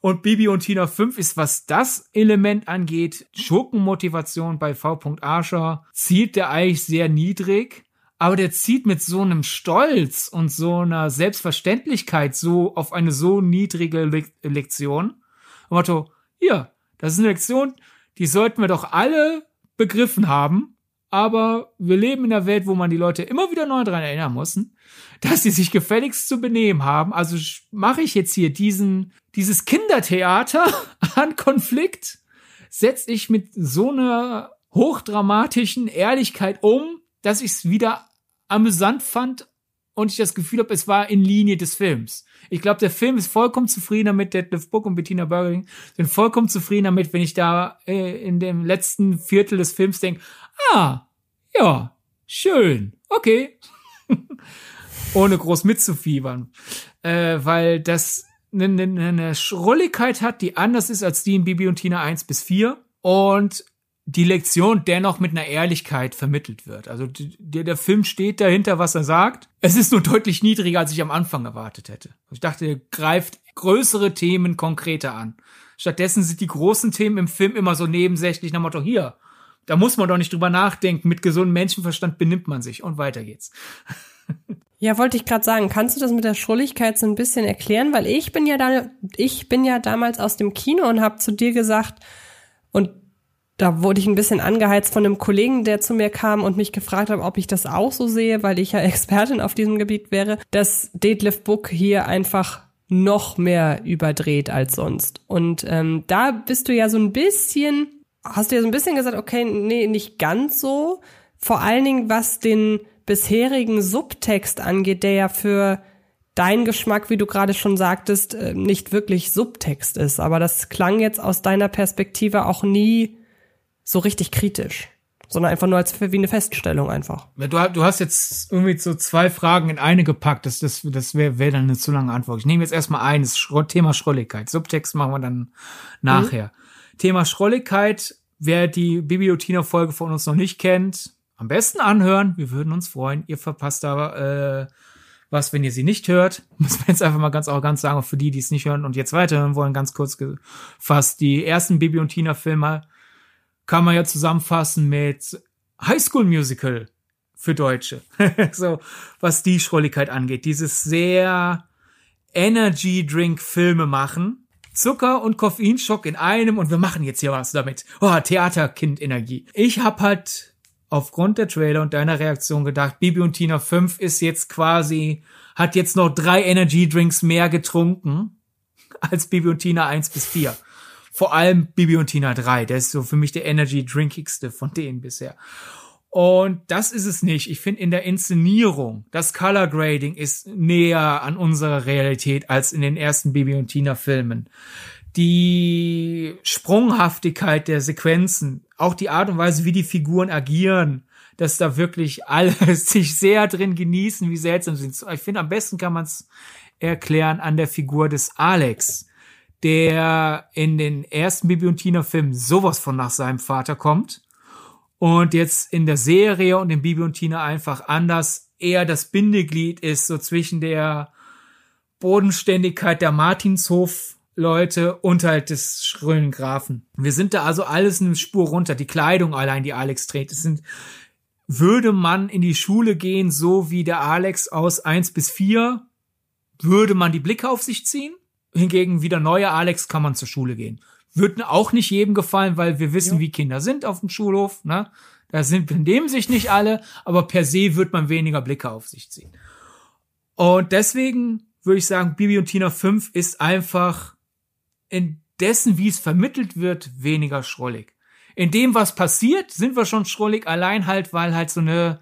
Speaker 3: Und Bibi und Tina 5 ist, was das Element angeht, Schurkenmotivation bei V. Archer, zieht der eigentlich sehr niedrig. Aber der zieht mit so einem Stolz und so einer Selbstverständlichkeit so auf eine so niedrige Le Lektion. Motto, hier, das ist eine Lektion, die sollten wir doch alle begriffen haben aber wir leben in einer Welt, wo man die Leute immer wieder neu dran erinnern muss, dass sie sich gefälligst zu benehmen haben. Also mache ich jetzt hier diesen, dieses Kindertheater <laughs> an Konflikt, setze ich mit so einer hochdramatischen Ehrlichkeit um, dass ich es wieder amüsant fand und ich das Gefühl habe, es war in Linie des Films. Ich glaube, der Film ist vollkommen zufrieden damit, Deadlift Book und Bettina Burgering sind vollkommen zufrieden damit, wenn ich da äh, in dem letzten Viertel des Films denke, ah, ja, schön, okay. <laughs> Ohne groß mitzufiebern. Äh, weil das eine, eine, eine Schrulligkeit hat, die anders ist als die in Bibi und Tina 1 bis 4. Und die Lektion dennoch mit einer Ehrlichkeit vermittelt wird. Also der, der Film steht dahinter, was er sagt. Es ist nur deutlich niedriger, als ich am Anfang erwartet hätte. Ich dachte, er greift größere Themen konkreter an. Stattdessen sind die großen Themen im Film immer so nebensächlich nach Motto, hier, da muss man doch nicht drüber nachdenken. Mit gesundem Menschenverstand benimmt man sich und weiter geht's. <laughs>
Speaker 2: Ja, wollte ich gerade sagen, kannst du das mit der Schrulligkeit so ein bisschen erklären? Weil ich bin ja da, ich bin ja damals aus dem Kino und habe zu dir gesagt, und da wurde ich ein bisschen angeheizt von einem Kollegen, der zu mir kam und mich gefragt hat, ob ich das auch so sehe, weil ich ja <laughs> Expertin auf diesem Gebiet wäre, dass Deadlift Book hier einfach noch mehr überdreht als sonst. Und ähm, da bist du ja so ein bisschen hast du ja so ein bisschen gesagt, okay, nee, nicht ganz so. Vor allen Dingen, was den bisherigen Subtext angeht, der ja für dein Geschmack, wie du gerade schon sagtest, äh, nicht wirklich Subtext ist. Aber das klang jetzt aus deiner Perspektive auch nie so richtig kritisch, sondern einfach nur als wie eine Feststellung einfach.
Speaker 3: Du, du hast jetzt irgendwie so zwei Fragen in eine gepackt. Das, das, das wäre wär dann eine zu lange Antwort. Ich nehme jetzt erstmal eines, Thema Schrulligkeit. Subtext machen wir dann nachher. Mhm. Thema Schrolligkeit, wer die Bibliothina-Folge von uns noch nicht kennt, am besten anhören. Wir würden uns freuen. Ihr verpasst da äh, was, wenn ihr sie nicht hört. <laughs> Muss man jetzt einfach mal ganz arrogant sagen, für die, die es nicht hören und jetzt weiterhören wollen, ganz kurz gefasst. Die ersten Bibi und Tina-Filme kann man ja zusammenfassen mit High School Musical für Deutsche. <laughs> so, was die Schrulligkeit angeht. Dieses sehr Energy Drink Filme machen Zucker und Koffeinschock in einem und wir machen jetzt hier was damit. Oh, Theaterkind-Energie. Ich hab halt aufgrund der Trailer und deiner Reaktion gedacht, Bibi und Tina 5 ist jetzt quasi, hat jetzt noch drei Energy Drinks mehr getrunken als Bibi und Tina 1 bis 4. Vor allem Bibi und Tina 3, der ist so für mich der Energy Drinkigste von denen bisher. Und das ist es nicht. Ich finde in der Inszenierung, das Color Grading ist näher an unserer Realität als in den ersten Bibi und Tina Filmen. Die Sprunghaftigkeit der Sequenzen, auch die Art und Weise, wie die Figuren agieren, dass da wirklich alle <laughs> sich sehr drin genießen, wie seltsam sind. Ich finde, am besten kann man es erklären an der Figur des Alex, der in den ersten Bibi und Tina Filmen sowas von nach seinem Vater kommt und jetzt in der Serie und in Bibi und Tina einfach anders eher das Bindeglied ist, so zwischen der Bodenständigkeit der Martinshof Leute und halt des schrullen Grafen. Wir sind da also alles eine Spur runter. Die Kleidung allein, die Alex trägt, es sind, würde man in die Schule gehen, so wie der Alex aus eins bis vier, würde man die Blicke auf sich ziehen. Hingegen wie der neue Alex kann man zur Schule gehen. Wird auch nicht jedem gefallen, weil wir wissen, ja. wie Kinder sind auf dem Schulhof, ne? Da sind, benehmen sich nicht alle, aber per se wird man weniger Blicke auf sich ziehen. Und deswegen würde ich sagen, Bibi und Tina 5 ist einfach in dessen, wie es vermittelt wird, weniger schrullig. In dem, was passiert, sind wir schon schrullig, allein halt, weil halt so eine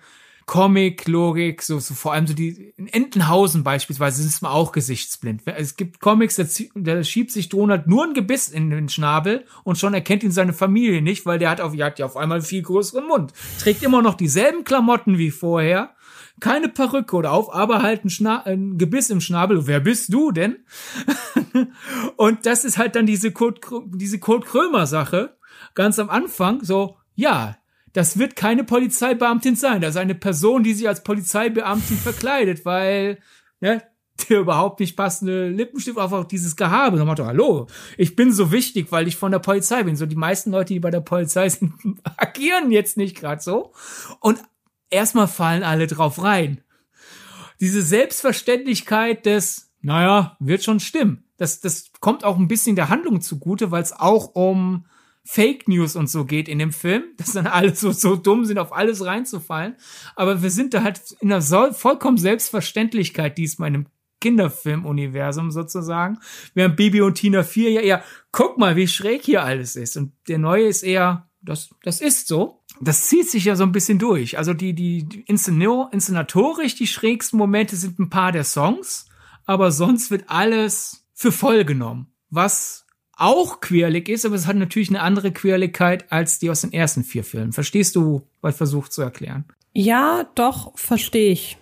Speaker 3: Comic-Logik, so, so vor allem so die, in Entenhausen beispielsweise ist man auch gesichtsblind. Es gibt Comics, da, da schiebt sich Donald nur ein Gebiss in den Schnabel und schon erkennt ihn seine Familie nicht, weil der hat auf, hat ja auf einmal einen viel größeren Mund. Trägt immer noch dieselben Klamotten wie vorher, keine Perücke oder auf, aber halt ein, Schna ein Gebiss im Schnabel. Wer bist du denn? <laughs> und das ist halt dann diese Kurt, diese Kurt Krömer Sache. Ganz am Anfang, so, ja, das wird keine Polizeibeamtin sein. Das ist eine Person, die sich als Polizeibeamtin verkleidet, weil, ne, der überhaupt nicht passende Lippenstift auch dieses Gehabe. Und Motto, hallo, ich bin so wichtig, weil ich von der Polizei bin. So die meisten Leute, die bei der Polizei sind, <laughs> agieren jetzt nicht gerade so. Und erstmal fallen alle drauf rein. Diese Selbstverständlichkeit des, naja, wird schon stimmen. Das, das kommt auch ein bisschen der Handlung zugute, weil es auch um Fake News und so geht in dem Film, <laughs> dass dann alle so, so dumm sind, auf alles reinzufallen. Aber wir sind da halt in einer vollkommen Selbstverständlichkeit diesmal in einem Kinderfilmuniversum sozusagen. Während Bibi und Tina 4 ja eher, guck mal, wie schräg hier alles ist. Und der neue ist eher, das, das ist so das zieht sich ja so ein bisschen durch. Also die, die, die inszenatorisch, die schrägsten Momente sind ein paar der Songs, aber sonst wird alles für voll genommen. Was auch queerlig ist, aber es hat natürlich eine andere Queerligkeit als die aus den ersten vier Filmen. Verstehst du, was ich versucht zu erklären?
Speaker 2: Ja, doch, verstehe ich.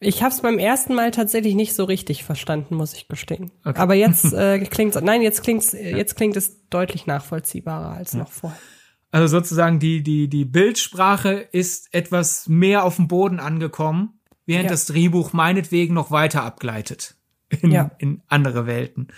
Speaker 2: Ich habe es beim ersten Mal tatsächlich nicht so richtig verstanden, muss ich gestehen. Okay. Aber jetzt <laughs> äh, klingt nein, jetzt klingt's, jetzt klingt es deutlich nachvollziehbarer als ja. noch vorher.
Speaker 3: Also sozusagen die, die, die Bildsprache ist etwas mehr auf dem Boden angekommen, während ja. das Drehbuch meinetwegen noch weiter abgleitet in, ja. in andere Welten.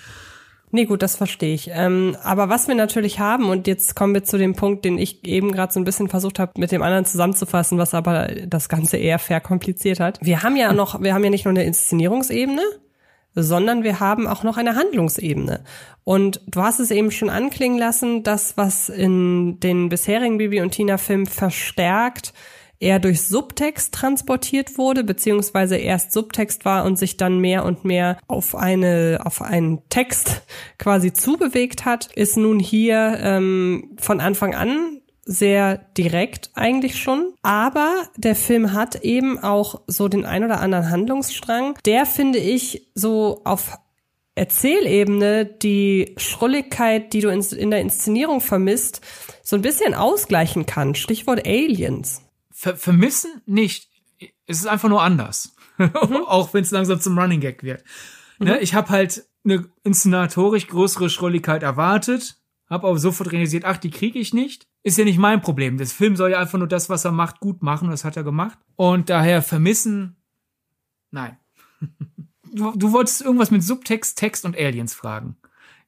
Speaker 2: Nee, gut, das verstehe ich. Ähm, aber was wir natürlich haben, und jetzt kommen wir zu dem Punkt, den ich eben gerade so ein bisschen versucht habe, mit dem anderen zusammenzufassen, was aber das Ganze eher verkompliziert hat. Wir haben ja noch, wir haben ja nicht nur eine Inszenierungsebene, sondern wir haben auch noch eine Handlungsebene. Und du hast es eben schon anklingen lassen, das, was in den bisherigen Bibi und Tina Filmen verstärkt eher durch Subtext transportiert wurde, beziehungsweise erst Subtext war und sich dann mehr und mehr auf eine, auf einen Text <laughs> quasi zubewegt hat, ist nun hier ähm, von Anfang an sehr direkt eigentlich schon. Aber der Film hat eben auch so den ein oder anderen Handlungsstrang. Der finde ich so auf Erzählebene die Schrulligkeit, die du in, der Inszenierung vermisst, so ein bisschen ausgleichen kann. Stichwort Aliens.
Speaker 3: Ver vermissen nicht. Es ist einfach nur anders. Mhm. <laughs> auch wenn es langsam zum Running Gag wird. Ne, mhm. Ne? Ich habe halt eine inszenatorisch größere Schrulligkeit erwartet, habe aber sofort realisiert, ach, die kriege ich nicht ist ja nicht mein Problem. Das Film soll ja einfach nur das, was er macht, gut machen. Das hat er gemacht. Und daher vermissen, nein. <laughs> Du, du wolltest irgendwas mit Subtext, Text und Aliens fragen.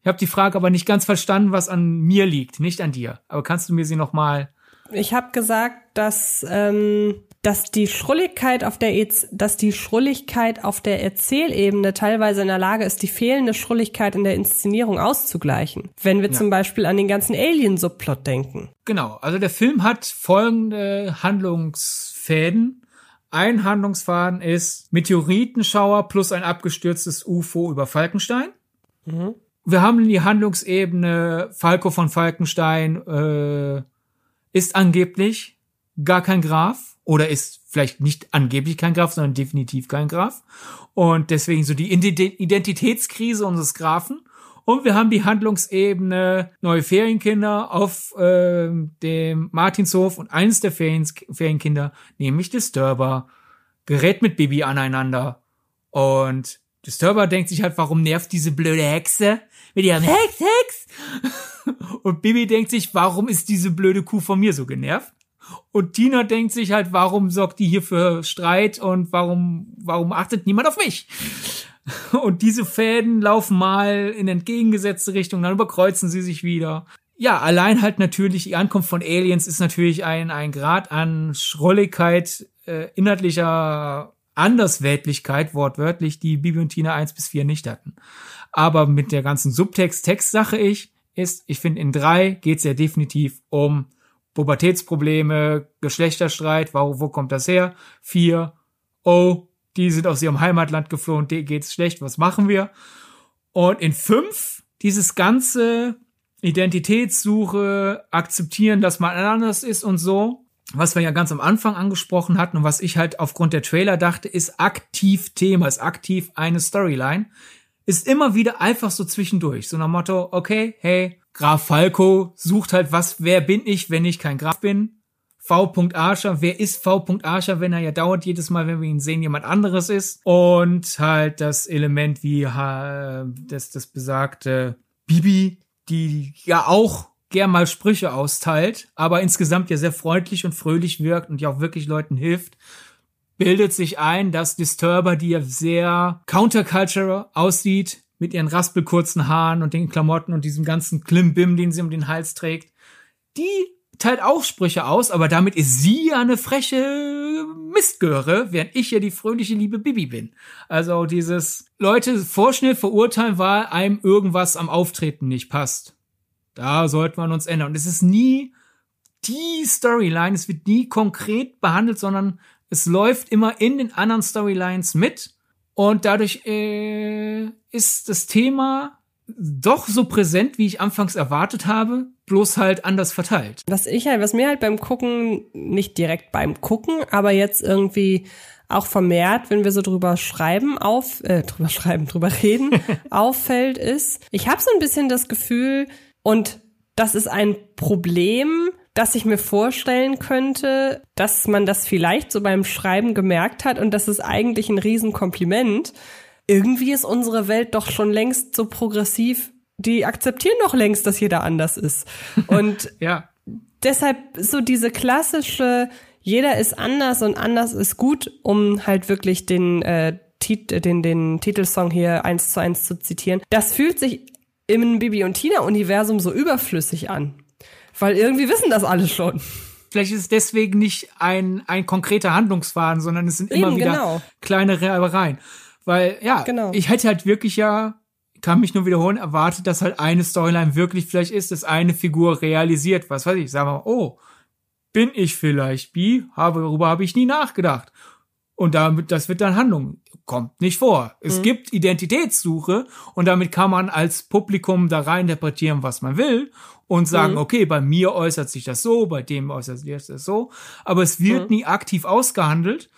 Speaker 3: Ich habe die Frage aber nicht ganz verstanden, was an mir liegt, nicht an dir. Aber kannst du mir sie noch mal?
Speaker 2: Ich habe gesagt, dass ähm, dass die Schrulligkeit auf der dass die Schrulligkeit auf der Erzählebene teilweise in der Lage ist, die fehlende Schrulligkeit in der Inszenierung auszugleichen. Wenn wir ja. zum Beispiel an den ganzen Alien-Subplot denken.
Speaker 3: Genau, also der Film hat folgende Handlungsfäden. Ein Handlungsfaden ist Meteoritenschauer plus ein abgestürztes UFO über Falkenstein. Mhm. Wir haben die Handlungsebene Falco von Falkenstein äh, ist angeblich gar kein Graf oder ist vielleicht nicht angeblich kein Graf, sondern definitiv kein Graf. Und deswegen so die Identitätskrise unseres Grafen. Und wir haben die Handlungsebene neue Ferienkinder auf äh, dem Martinshof und eines der Ferien Ferienkinder, nämlich Disturber, gerät mit Bibi aneinander. Und Disturber denkt sich halt, warum nervt diese blöde Hexe mit ihrem Hex, Hex? Und Bibi denkt sich, warum ist diese blöde Kuh von mir so genervt? Und Tina denkt sich halt, warum sorgt die hier für Streit und warum, warum achtet niemand auf mich? Und diese Fäden laufen mal in entgegengesetzte Richtung, dann überkreuzen sie sich wieder. Ja, allein halt natürlich die Ankunft von Aliens ist natürlich ein, ein Grad an Schrolligkeit, äh, inhaltlicher Andersweltlichkeit, wortwörtlich, die Bibi und Tina 1 bis 4 nicht hatten. Aber mit der ganzen Subtext-Text-Sache ich, ist, ich finde, in drei geht's ja definitiv um Pubertätsprobleme, Geschlechterstreit, wo, wo kommt das her? Vier, oh, die sind aus ihrem Heimatland geflohen, denen geht's schlecht, was machen wir? Und in fünf, dieses ganze Identitätssuche, akzeptieren, dass man anders ist und so, was wir ja ganz am Anfang angesprochen hatten und was ich halt aufgrund der Trailer dachte, ist aktiv Thema, ist aktiv eine Storyline, ist immer wieder einfach so zwischendurch. So nach Motto, okay, hey, Graf Falco sucht halt was, wer bin ich, wenn ich kein Graf bin? V. Archer, wer ist V. Archer, wenn er ja dauert jedes Mal, wenn wir ihn sehen, jemand anderes ist. Und halt das Element wie äh, das, das besagte Bibi, die ja auch gern mal Sprüche austeilt, aber insgesamt ja sehr freundlich und fröhlich wirkt und ja auch wirklich Leuten hilft, bildet sich ein, dass Disturber, die ja sehr counterculture aussieht, mit ihren raspelkurzen Haaren und den Klamotten und diesem ganzen Klimbim, den sie um den Hals trägt, die teilt auch Sprüche aus, aber damit ist sie ja eine freche Mistgöre, während ich ja die fröhliche liebe Bibi bin. Also dieses Leute vorschnell verurteilen, weil einem irgendwas am Auftreten nicht passt. Da sollte man uns ändern. Und es ist nie die Storyline, es wird nie konkret behandelt, sondern es läuft immer in den anderen Storylines mit. Und dadurch äh, ist das Thema doch so präsent, wie ich anfangs erwartet habe, bloß halt anders verteilt.
Speaker 2: Was ich halt, was mir halt beim Gucken, nicht direkt beim Gucken, aber jetzt irgendwie auch vermehrt, wenn wir so drüber schreiben, auf, äh, drüber schreiben, drüber reden, <laughs> auffällt, ist, ich habe so ein bisschen das Gefühl, und das ist ein Problem, dass ich mir vorstellen könnte, dass man das vielleicht so beim Schreiben gemerkt hat und das ist eigentlich ein Riesenkompliment. Irgendwie ist unsere Welt doch schon längst so progressiv. Die akzeptieren doch längst, dass jeder anders ist. <laughs> Und
Speaker 3: ja.
Speaker 2: deshalb so diese klassische, jeder ist anders und anders ist gut, um halt wirklich den, äh, den, den Titelsong hier eins zu eins zu zitieren. Das fühlt sich im Bibi und Tina Universum so überflüssig an. Weil irgendwie wissen das alle schon.
Speaker 3: Vielleicht ist es deswegen nicht ein, ein konkreter Handlungsfaden, sondern es sind immer Eben, wieder genau. kleine Reibereien. Weil, ja, genau. ich hätte halt wirklich ja, kann mich nur wiederholen, erwartet, dass halt eine Storyline wirklich vielleicht ist, dass eine Figur realisiert. Was weiß ich, sagen wir mal, oh, bin ich vielleicht bi? Habe, darüber habe ich nie nachgedacht. Und damit, das wird dann Handlung. Kommt nicht vor. Es mhm. gibt Identitätssuche und damit kann man als Publikum da rein interpretieren, was man will und sagen, mhm. okay, bei mir äußert sich das so, bei dem äußert sich das so. Aber es wird mhm. nie aktiv ausgehandelt.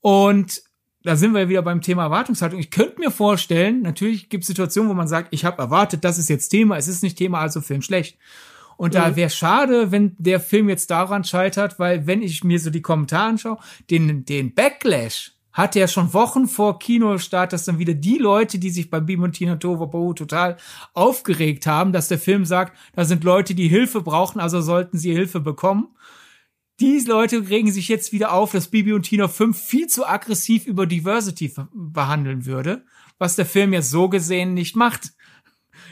Speaker 3: Und da sind wir wieder beim Thema Erwartungshaltung. Ich könnte mir vorstellen, natürlich gibt es Situationen, wo man sagt, ich habe erwartet, das ist jetzt Thema, es ist nicht Thema, also Film schlecht. Und da mhm. wäre schade, wenn der Film jetzt daran scheitert, weil wenn ich mir so die Kommentare anschaue, den, den Backlash hat ja schon Wochen vor Kinostart, dass dann wieder die Leute, die sich bei Bim und Tina Tovabohu total aufgeregt haben, dass der Film sagt, da sind Leute, die Hilfe brauchen, also sollten sie Hilfe bekommen. Diese Leute regen sich jetzt wieder auf, dass Bibi und Tina 5 viel zu aggressiv über Diversity behandeln würde, was der Film ja so gesehen nicht macht.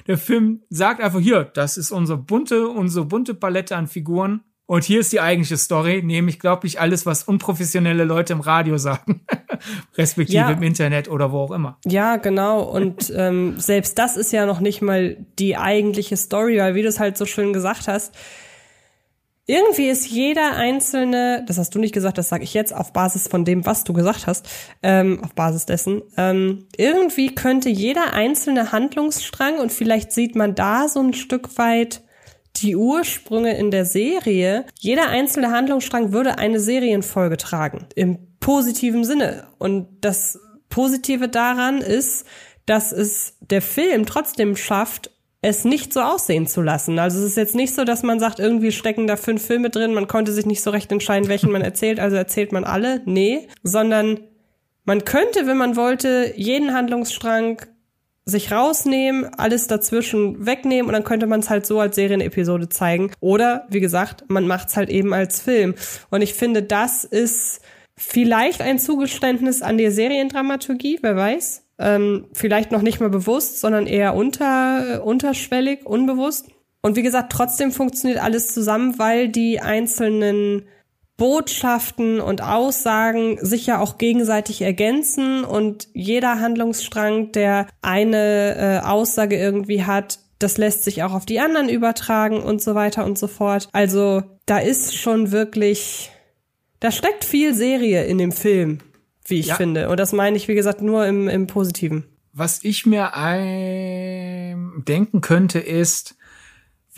Speaker 3: Der Film sagt einfach hier, das ist unsere bunte, unsere bunte Palette an Figuren. Und hier ist die eigentliche Story, nämlich, glaube ich, alles, was unprofessionelle Leute im Radio sagen, <laughs> respektive ja. im Internet oder wo auch immer.
Speaker 2: Ja, genau. Und ähm, selbst das ist ja noch nicht mal die eigentliche Story, weil wie du es halt so schön gesagt hast, irgendwie ist jeder einzelne, das hast du nicht gesagt, das sage ich jetzt auf Basis von dem, was du gesagt hast, ähm, auf Basis dessen, ähm, irgendwie könnte jeder einzelne Handlungsstrang und vielleicht sieht man da so ein Stück weit die Ursprünge in der Serie. Jeder einzelne Handlungsstrang würde eine Serienfolge tragen, im positiven Sinne. Und das Positive daran ist, dass es der Film trotzdem schafft, es nicht so aussehen zu lassen. Also es ist jetzt nicht so, dass man sagt, irgendwie stecken da fünf Filme drin, man konnte sich nicht so recht entscheiden, welchen man erzählt, also erzählt man alle. Nee, sondern man könnte, wenn man wollte, jeden Handlungsstrang sich rausnehmen, alles dazwischen wegnehmen und dann könnte man es halt so als Serienepisode zeigen. Oder, wie gesagt, man macht es halt eben als Film. Und ich finde, das ist vielleicht ein Zugeständnis an die Seriendramaturgie, wer weiß. Ähm, vielleicht noch nicht mal bewusst, sondern eher unter, unterschwellig, unbewusst. Und wie gesagt, trotzdem funktioniert alles zusammen, weil die einzelnen Botschaften und Aussagen sich ja auch gegenseitig ergänzen und jeder Handlungsstrang, der eine äh, Aussage irgendwie hat, das lässt sich auch auf die anderen übertragen und so weiter und so fort. Also da ist schon wirklich, da steckt viel Serie in dem Film, wie ich ja. finde. Und das meine ich, wie gesagt, nur im, im Positiven.
Speaker 3: Was ich mir ein denken könnte, ist,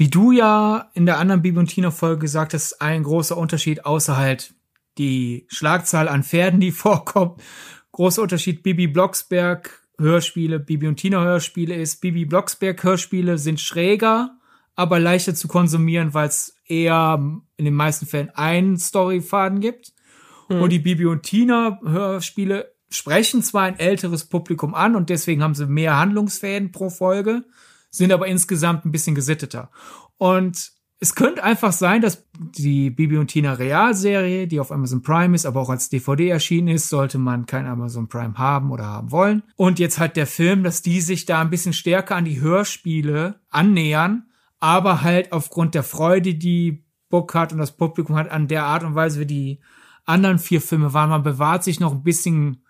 Speaker 3: wie du ja in der anderen Bibi und Tina Folge gesagt hast, ein großer Unterschied außer halt die Schlagzahl an Pferden, die <laughs> vorkommt. Großer Unterschied Bibi Blocksberg Hörspiele, Bibi und Tina Hörspiele ist, Bibi Blocksberg Hörspiele sind schräger, aber leichter zu konsumieren, weil es eher in den meisten Fällen einen Storyfaden gibt. Mhm. Und die Bibi und Tina Hörspiele sprechen zwar ein älteres Publikum an und deswegen haben sie mehr Handlungsfäden pro Folge, sind aber insgesamt ein bisschen gesitteter. Und es könnte einfach sein, dass die Bibi und Tina Realserie, die auf Amazon Prime ist, aber auch als DVD erschienen ist, sollte man kein Amazon Prime haben oder haben wollen. Und jetzt halt der Film, dass die sich da ein bisschen stärker an die Hörspiele annähern, aber halt aufgrund der Freude, die Book hat und das Publikum hat an der Art und Weise, wie die anderen vier Filme waren. Man bewahrt sich noch ein bisschen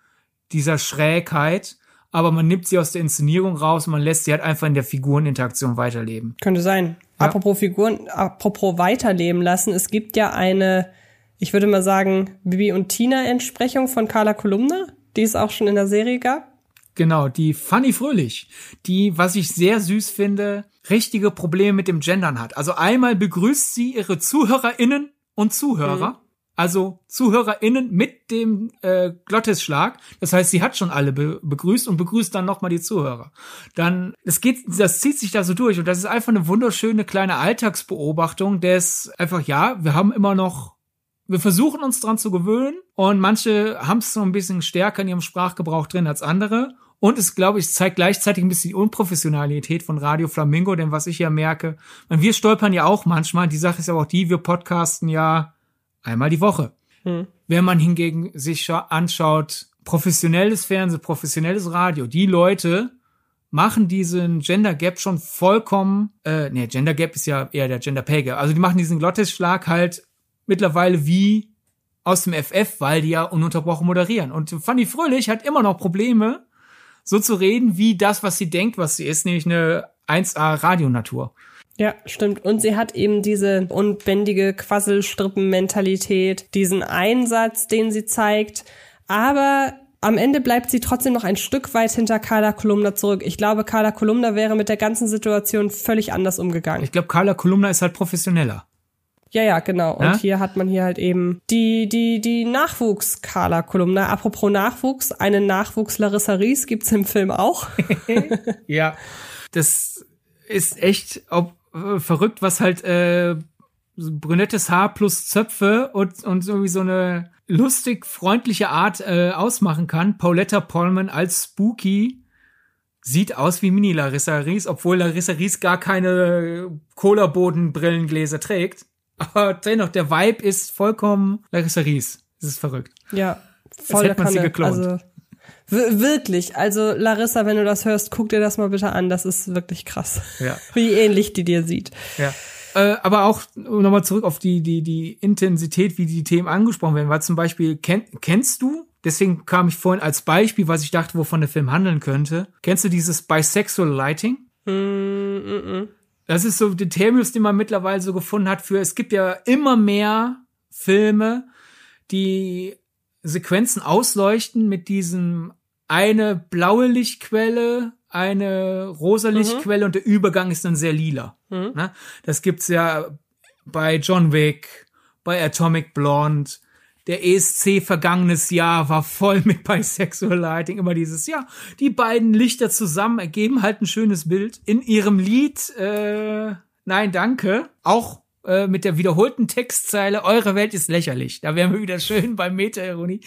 Speaker 3: dieser Schrägheit aber man nimmt sie aus der Inszenierung raus und man lässt sie halt einfach in der Figureninteraktion weiterleben.
Speaker 2: Könnte sein. Ja. Apropos Figuren, apropos weiterleben lassen, es gibt ja eine, ich würde mal sagen, Bibi und Tina Entsprechung von Carla Kolumna, die es auch schon in der Serie gab.
Speaker 3: Genau, die Fanny Fröhlich, die, was ich sehr süß finde, richtige Probleme mit dem Gendern hat. Also einmal begrüßt sie ihre ZuhörerInnen und Zuhörer. Mhm also ZuhörerInnen mit dem äh, Glottesschlag. Das heißt, sie hat schon alle be begrüßt und begrüßt dann nochmal die Zuhörer. Dann, es geht, das zieht sich da so durch und das ist einfach eine wunderschöne kleine Alltagsbeobachtung des einfach, ja, wir haben immer noch wir versuchen uns dran zu gewöhnen und manche haben es so ein bisschen stärker in ihrem Sprachgebrauch drin als andere. Und es, glaube ich, zeigt gleichzeitig ein bisschen die Unprofessionalität von Radio Flamingo, denn was ich ja merke, wir stolpern ja auch manchmal, die Sache ist aber auch die, wir podcasten ja einmal die Woche. Hm. Wenn man hingegen sich anschaut, professionelles Fernsehen, professionelles Radio, die Leute machen diesen Gender Gap schon vollkommen, äh, nee, Gender Gap ist ja eher der Gender Pay Gap. Also die machen diesen Glottesschlag halt mittlerweile wie aus dem FF, weil die ja ununterbrochen moderieren. Und Fanny Fröhlich hat immer noch Probleme, so zu reden, wie das, was sie denkt, was sie ist, nämlich eine 1A Radionatur.
Speaker 2: Ja, stimmt. Und sie hat eben diese unbändige Quasselstrippen-Mentalität, diesen Einsatz, den sie zeigt. Aber am Ende bleibt sie trotzdem noch ein Stück weit hinter Carla Kolumna zurück. Ich glaube, Carla Kolumna wäre mit der ganzen Situation völlig anders umgegangen.
Speaker 3: Ich glaube, Carla Kolumna ist halt professioneller.
Speaker 2: Ja, ja, genau. Und ja? hier hat man hier halt eben die, die, die Nachwuchs-Carla-Kolumne. Apropos Nachwuchs, eine Nachwuchs-Larissa Ries gibt's im Film auch. <laughs>
Speaker 3: ja, das ist echt, ob, äh, verrückt, was halt äh, brünettes Haar plus Zöpfe und, und so wie so eine lustig freundliche Art äh, ausmachen kann. Pauletta Pollman als Spooky sieht aus wie Mini Larissa Ries, obwohl Larissa Ries gar keine Cola-Boden-Brillengläser trägt. Aber dennoch, der Vibe ist vollkommen Larissa Ries. Das ist verrückt.
Speaker 2: Ja, voll Als hätte man sie geklont. Also Wirklich, also Larissa, wenn du das hörst, guck dir das mal bitte an. Das ist wirklich krass. Ja. <laughs> Wie ähnlich die dir sieht.
Speaker 3: Ja. Äh, aber auch nochmal zurück auf die, die, die Intensität, wie die Themen angesprochen werden. Weil zum Beispiel, kenn, kennst du, deswegen kam ich vorhin als Beispiel, was ich dachte, wovon der Film handeln könnte. Kennst du dieses Bisexual Lighting? Mm, mm, mm. Das ist so der Terminus, den man mittlerweile so gefunden hat für, es gibt ja immer mehr Filme, die Sequenzen ausleuchten mit diesem eine blaue Lichtquelle, eine rosa mhm. Lichtquelle mhm. und der Übergang ist dann sehr lila. Mhm. Ne? Das gibt's ja bei John Wick, bei Atomic Blonde. Der ESC vergangenes Jahr war voll <laughs> mit Bisexual Lighting. Immer dieses, ja, die beiden Lichter zusammen ergeben halt ein schönes Bild. In ihrem Lied, äh, Nein, danke, auch äh, mit der wiederholten Textzeile, eure Welt ist lächerlich. Da wären wir wieder schön bei Meta-Ironie.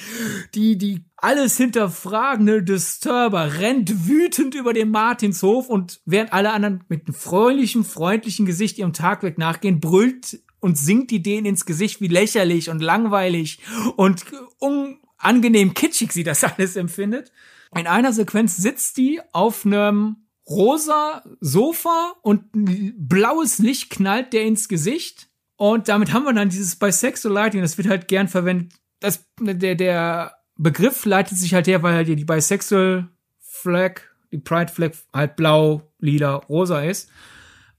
Speaker 3: Die, die alles hinterfragende Disturber rennt wütend über den Martinshof und während alle anderen mit einem freundlichen, freundlichen Gesicht ihrem Tagwerk nachgehen, brüllt und singt die denen ins Gesicht, wie lächerlich und langweilig und unangenehm kitschig sie das <laughs> alles empfindet. in einer Sequenz sitzt die auf einem rosa Sofa und blaues Licht knallt der ins Gesicht. Und damit haben wir dann dieses Bisexual Lighting, das wird halt gern verwendet. Das, der, der Begriff leitet sich halt her, weil halt die Bisexual Flag, die Pride Flag halt blau, lila, rosa ist.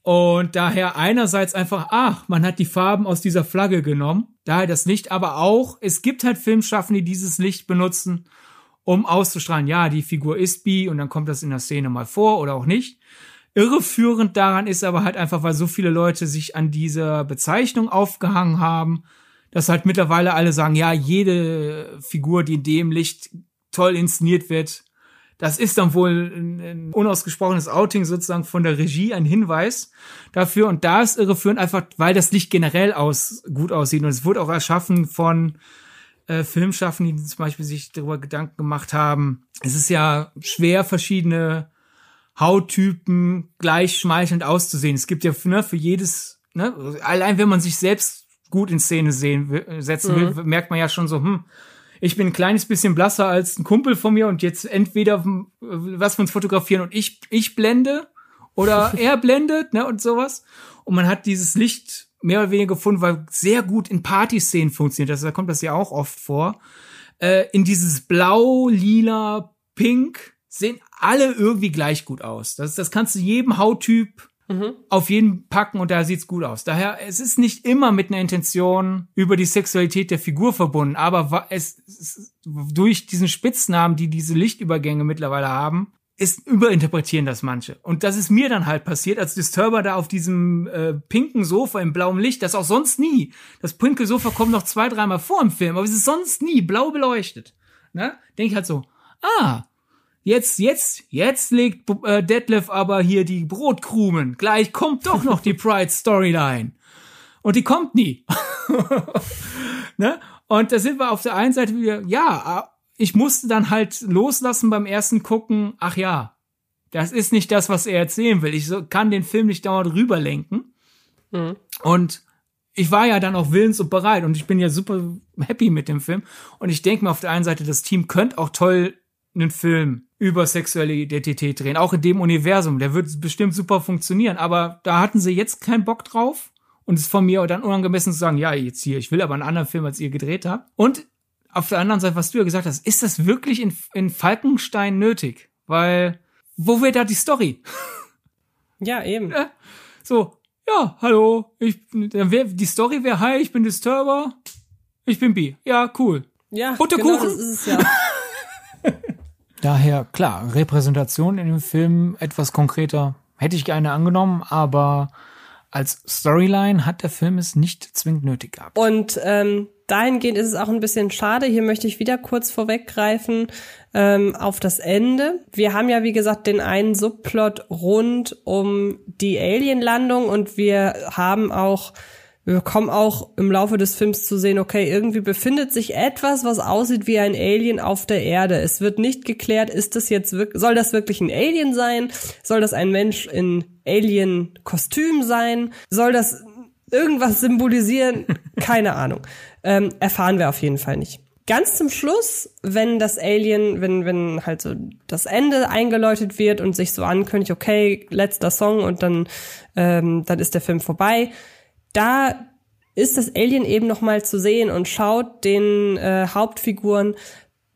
Speaker 3: Und daher einerseits einfach, ach, man hat die Farben aus dieser Flagge genommen, daher das Licht, aber auch, es gibt halt Filmschaffen, die dieses Licht benutzen, um auszustrahlen, ja, die Figur ist bi und dann kommt das in der Szene mal vor oder auch nicht. Irreführend daran ist aber halt einfach, weil so viele Leute sich an dieser Bezeichnung aufgehangen haben, dass halt mittlerweile alle sagen, ja, jede Figur, die in dem Licht toll inszeniert wird, das ist dann wohl ein, ein unausgesprochenes Outing sozusagen von der Regie, ein Hinweis dafür. Und da ist irreführend einfach, weil das Licht generell aus gut aussieht. Und es wurde auch erschaffen von äh, Filmschaffenden, die zum Beispiel sich darüber Gedanken gemacht haben. Es ist ja schwer, verschiedene Hauttypen gleich schmeichelnd auszusehen. Es gibt ja ne, für jedes, ne, allein wenn man sich selbst gut in Szene sehen setzen will, mhm. merkt man ja schon so, hm, ich bin ein kleines bisschen blasser als ein Kumpel von mir und jetzt entweder was wir uns fotografieren und ich, ich blende oder <laughs> er blendet, ne, und sowas. Und man hat dieses Licht mehr oder weniger gefunden, weil sehr gut in Partyszenen funktioniert. Also da kommt das ja auch oft vor. Äh, in dieses Blau, Lila, Pink sehen alle irgendwie gleich gut aus. Das, das kannst du jedem Hauttyp mhm. auf jeden packen und da sieht's gut aus. Daher, es ist nicht immer mit einer Intention über die Sexualität der Figur verbunden, aber es, es durch diesen Spitznamen, die diese Lichtübergänge mittlerweile haben, ist überinterpretieren das manche. Und das ist mir dann halt passiert, als Disturber da auf diesem äh, pinken Sofa im blauen Licht, das auch sonst nie. Das pinke Sofa kommt noch zwei, dreimal vor im Film, aber es ist sonst nie blau beleuchtet. Ne? Denke ich halt so, ah, jetzt, jetzt, jetzt legt äh, Detlef aber hier die Brotkrumen. Gleich kommt doch noch die Pride Storyline. Und die kommt nie. <laughs> ne? Und da sind wir auf der einen Seite wieder, ja, ich musste dann halt loslassen beim ersten Gucken, ach ja, das ist nicht das, was er erzählen will. Ich so, kann den Film nicht dauernd rüberlenken. Mhm. Und ich war ja dann auch willens und bereit und ich bin ja super happy mit dem Film. Und ich denke mir auf der einen Seite, das Team könnte auch toll einen Film über sexuelle Identität drehen, auch in dem Universum. Der wird bestimmt super funktionieren, aber da hatten sie jetzt keinen Bock drauf. Und es ist von mir dann unangemessen zu sagen, ja, jetzt hier, ich will aber einen anderen Film, als ihr gedreht habt. Und auf der anderen Seite, was du ja gesagt hast, ist das wirklich in, in Falkenstein nötig? Weil, wo wäre da die Story? <laughs>
Speaker 2: Ja, eben.
Speaker 3: So, ja, hallo, ich, wär, die Story wäre, hi, ich bin Disturber, ich bin B. Ja, cool.
Speaker 2: Ja,
Speaker 3: Butterkuchen. Genau,
Speaker 2: das ist es ja. <laughs>
Speaker 3: Daher, klar, Repräsentation in dem Film etwas konkreter hätte ich gerne angenommen, aber als Storyline hat der Film es nicht zwingend nötig gehabt.
Speaker 2: Und ähm, dahingehend ist es auch ein bisschen schade. Hier möchte ich wieder kurz vorweggreifen ähm, auf das Ende. Wir haben ja, wie gesagt, den einen Subplot rund um die Alien-Landung und wir haben auch wir bekommen auch im Laufe des Films zu sehen, okay, irgendwie befindet sich etwas, was aussieht wie ein Alien auf der Erde. Es wird nicht geklärt, ist das jetzt wirklich, soll das wirklich ein Alien sein? Soll das ein Mensch in Alien-Kostüm sein? Soll das irgendwas symbolisieren? <laughs> Keine Ahnung. Ähm, erfahren wir auf jeden Fall nicht. Ganz zum Schluss, wenn das Alien, wenn, wenn halt so das Ende eingeläutet wird und sich so ankündigt, okay, letzter Song und dann, ähm, dann ist der Film vorbei, da ist das Alien eben noch mal zu sehen und schaut den äh, Hauptfiguren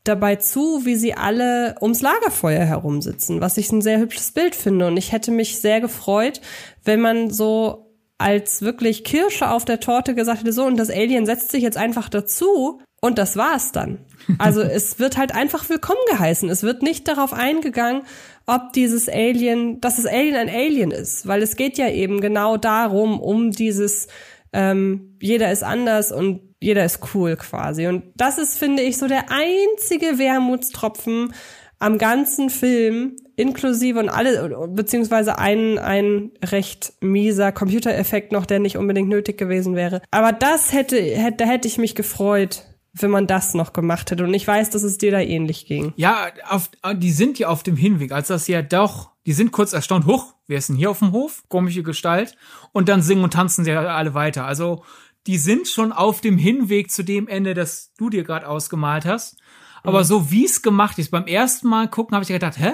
Speaker 2: dabei zu, wie sie alle ums Lagerfeuer herumsitzen, was ich ein sehr hübsches Bild finde. Und ich hätte mich sehr gefreut, wenn man so als wirklich Kirsche auf der Torte gesagt hätte, so, und das Alien setzt sich jetzt einfach dazu und das war's dann. Also es wird halt einfach willkommen geheißen. Es wird nicht darauf eingegangen, ob dieses Alien, dass das Alien ein Alien ist, weil es geht ja eben genau darum, um dieses ähm, jeder ist anders und jeder ist cool quasi. Und das ist, finde ich, so der einzige Wermutstropfen am ganzen Film, inklusive und alle, beziehungsweise ein, ein recht mieser Computereffekt noch, der nicht unbedingt nötig gewesen wäre. Aber das hätte, hätte, da hätte ich mich gefreut, wenn man das noch gemacht hätte. Und ich weiß, dass es dir da ähnlich ging.
Speaker 3: Ja, auf, die sind ja auf dem Hinweg, als das ja doch, die sind kurz erstaunt, hoch, wer ist denn hier auf dem Hof? Komische Gestalt. Und dann singen und tanzen sie alle weiter. Also, die sind schon auf dem Hinweg zu dem Ende, das du dir gerade ausgemalt hast. Aber mhm. so wie es gemacht ist, beim ersten Mal gucken, habe ich gedacht, hä?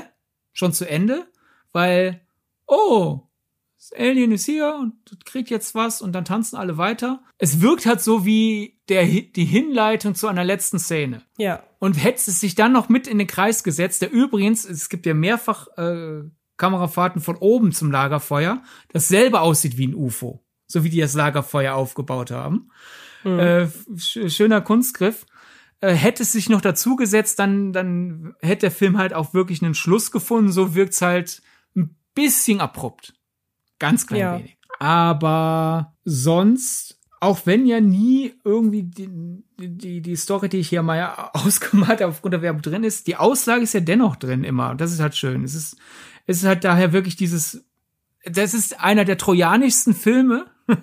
Speaker 3: Schon zu Ende? Weil, oh, das Alien ist hier und kriegt jetzt was und dann tanzen alle weiter. Es wirkt halt so wie der, die Hinleitung zu einer letzten Szene.
Speaker 2: Ja.
Speaker 3: Und hätte es sich dann noch mit in den Kreis gesetzt, der übrigens, es gibt ja mehrfach äh, Kamerafahrten von oben zum Lagerfeuer, das selber aussieht wie ein UFO. So wie die das Lagerfeuer aufgebaut haben. Mhm. Äh, schöner Kunstgriff. Äh, hätte es sich noch dazu gesetzt, dann, dann hätte der Film halt auch wirklich einen Schluss gefunden. So wirkt's halt ein bisschen abrupt. Ganz klein ja. wenig. Aber sonst, auch wenn ja nie irgendwie die, die, die Story, die ich hier mal <laughs> ausgemacht habe, aufgrund der Werbung drin ist, die Aussage ist ja dennoch drin immer. Und das ist halt schön. Es ist, es ist halt daher wirklich dieses, das ist einer der trojanischsten Filme, <laughs>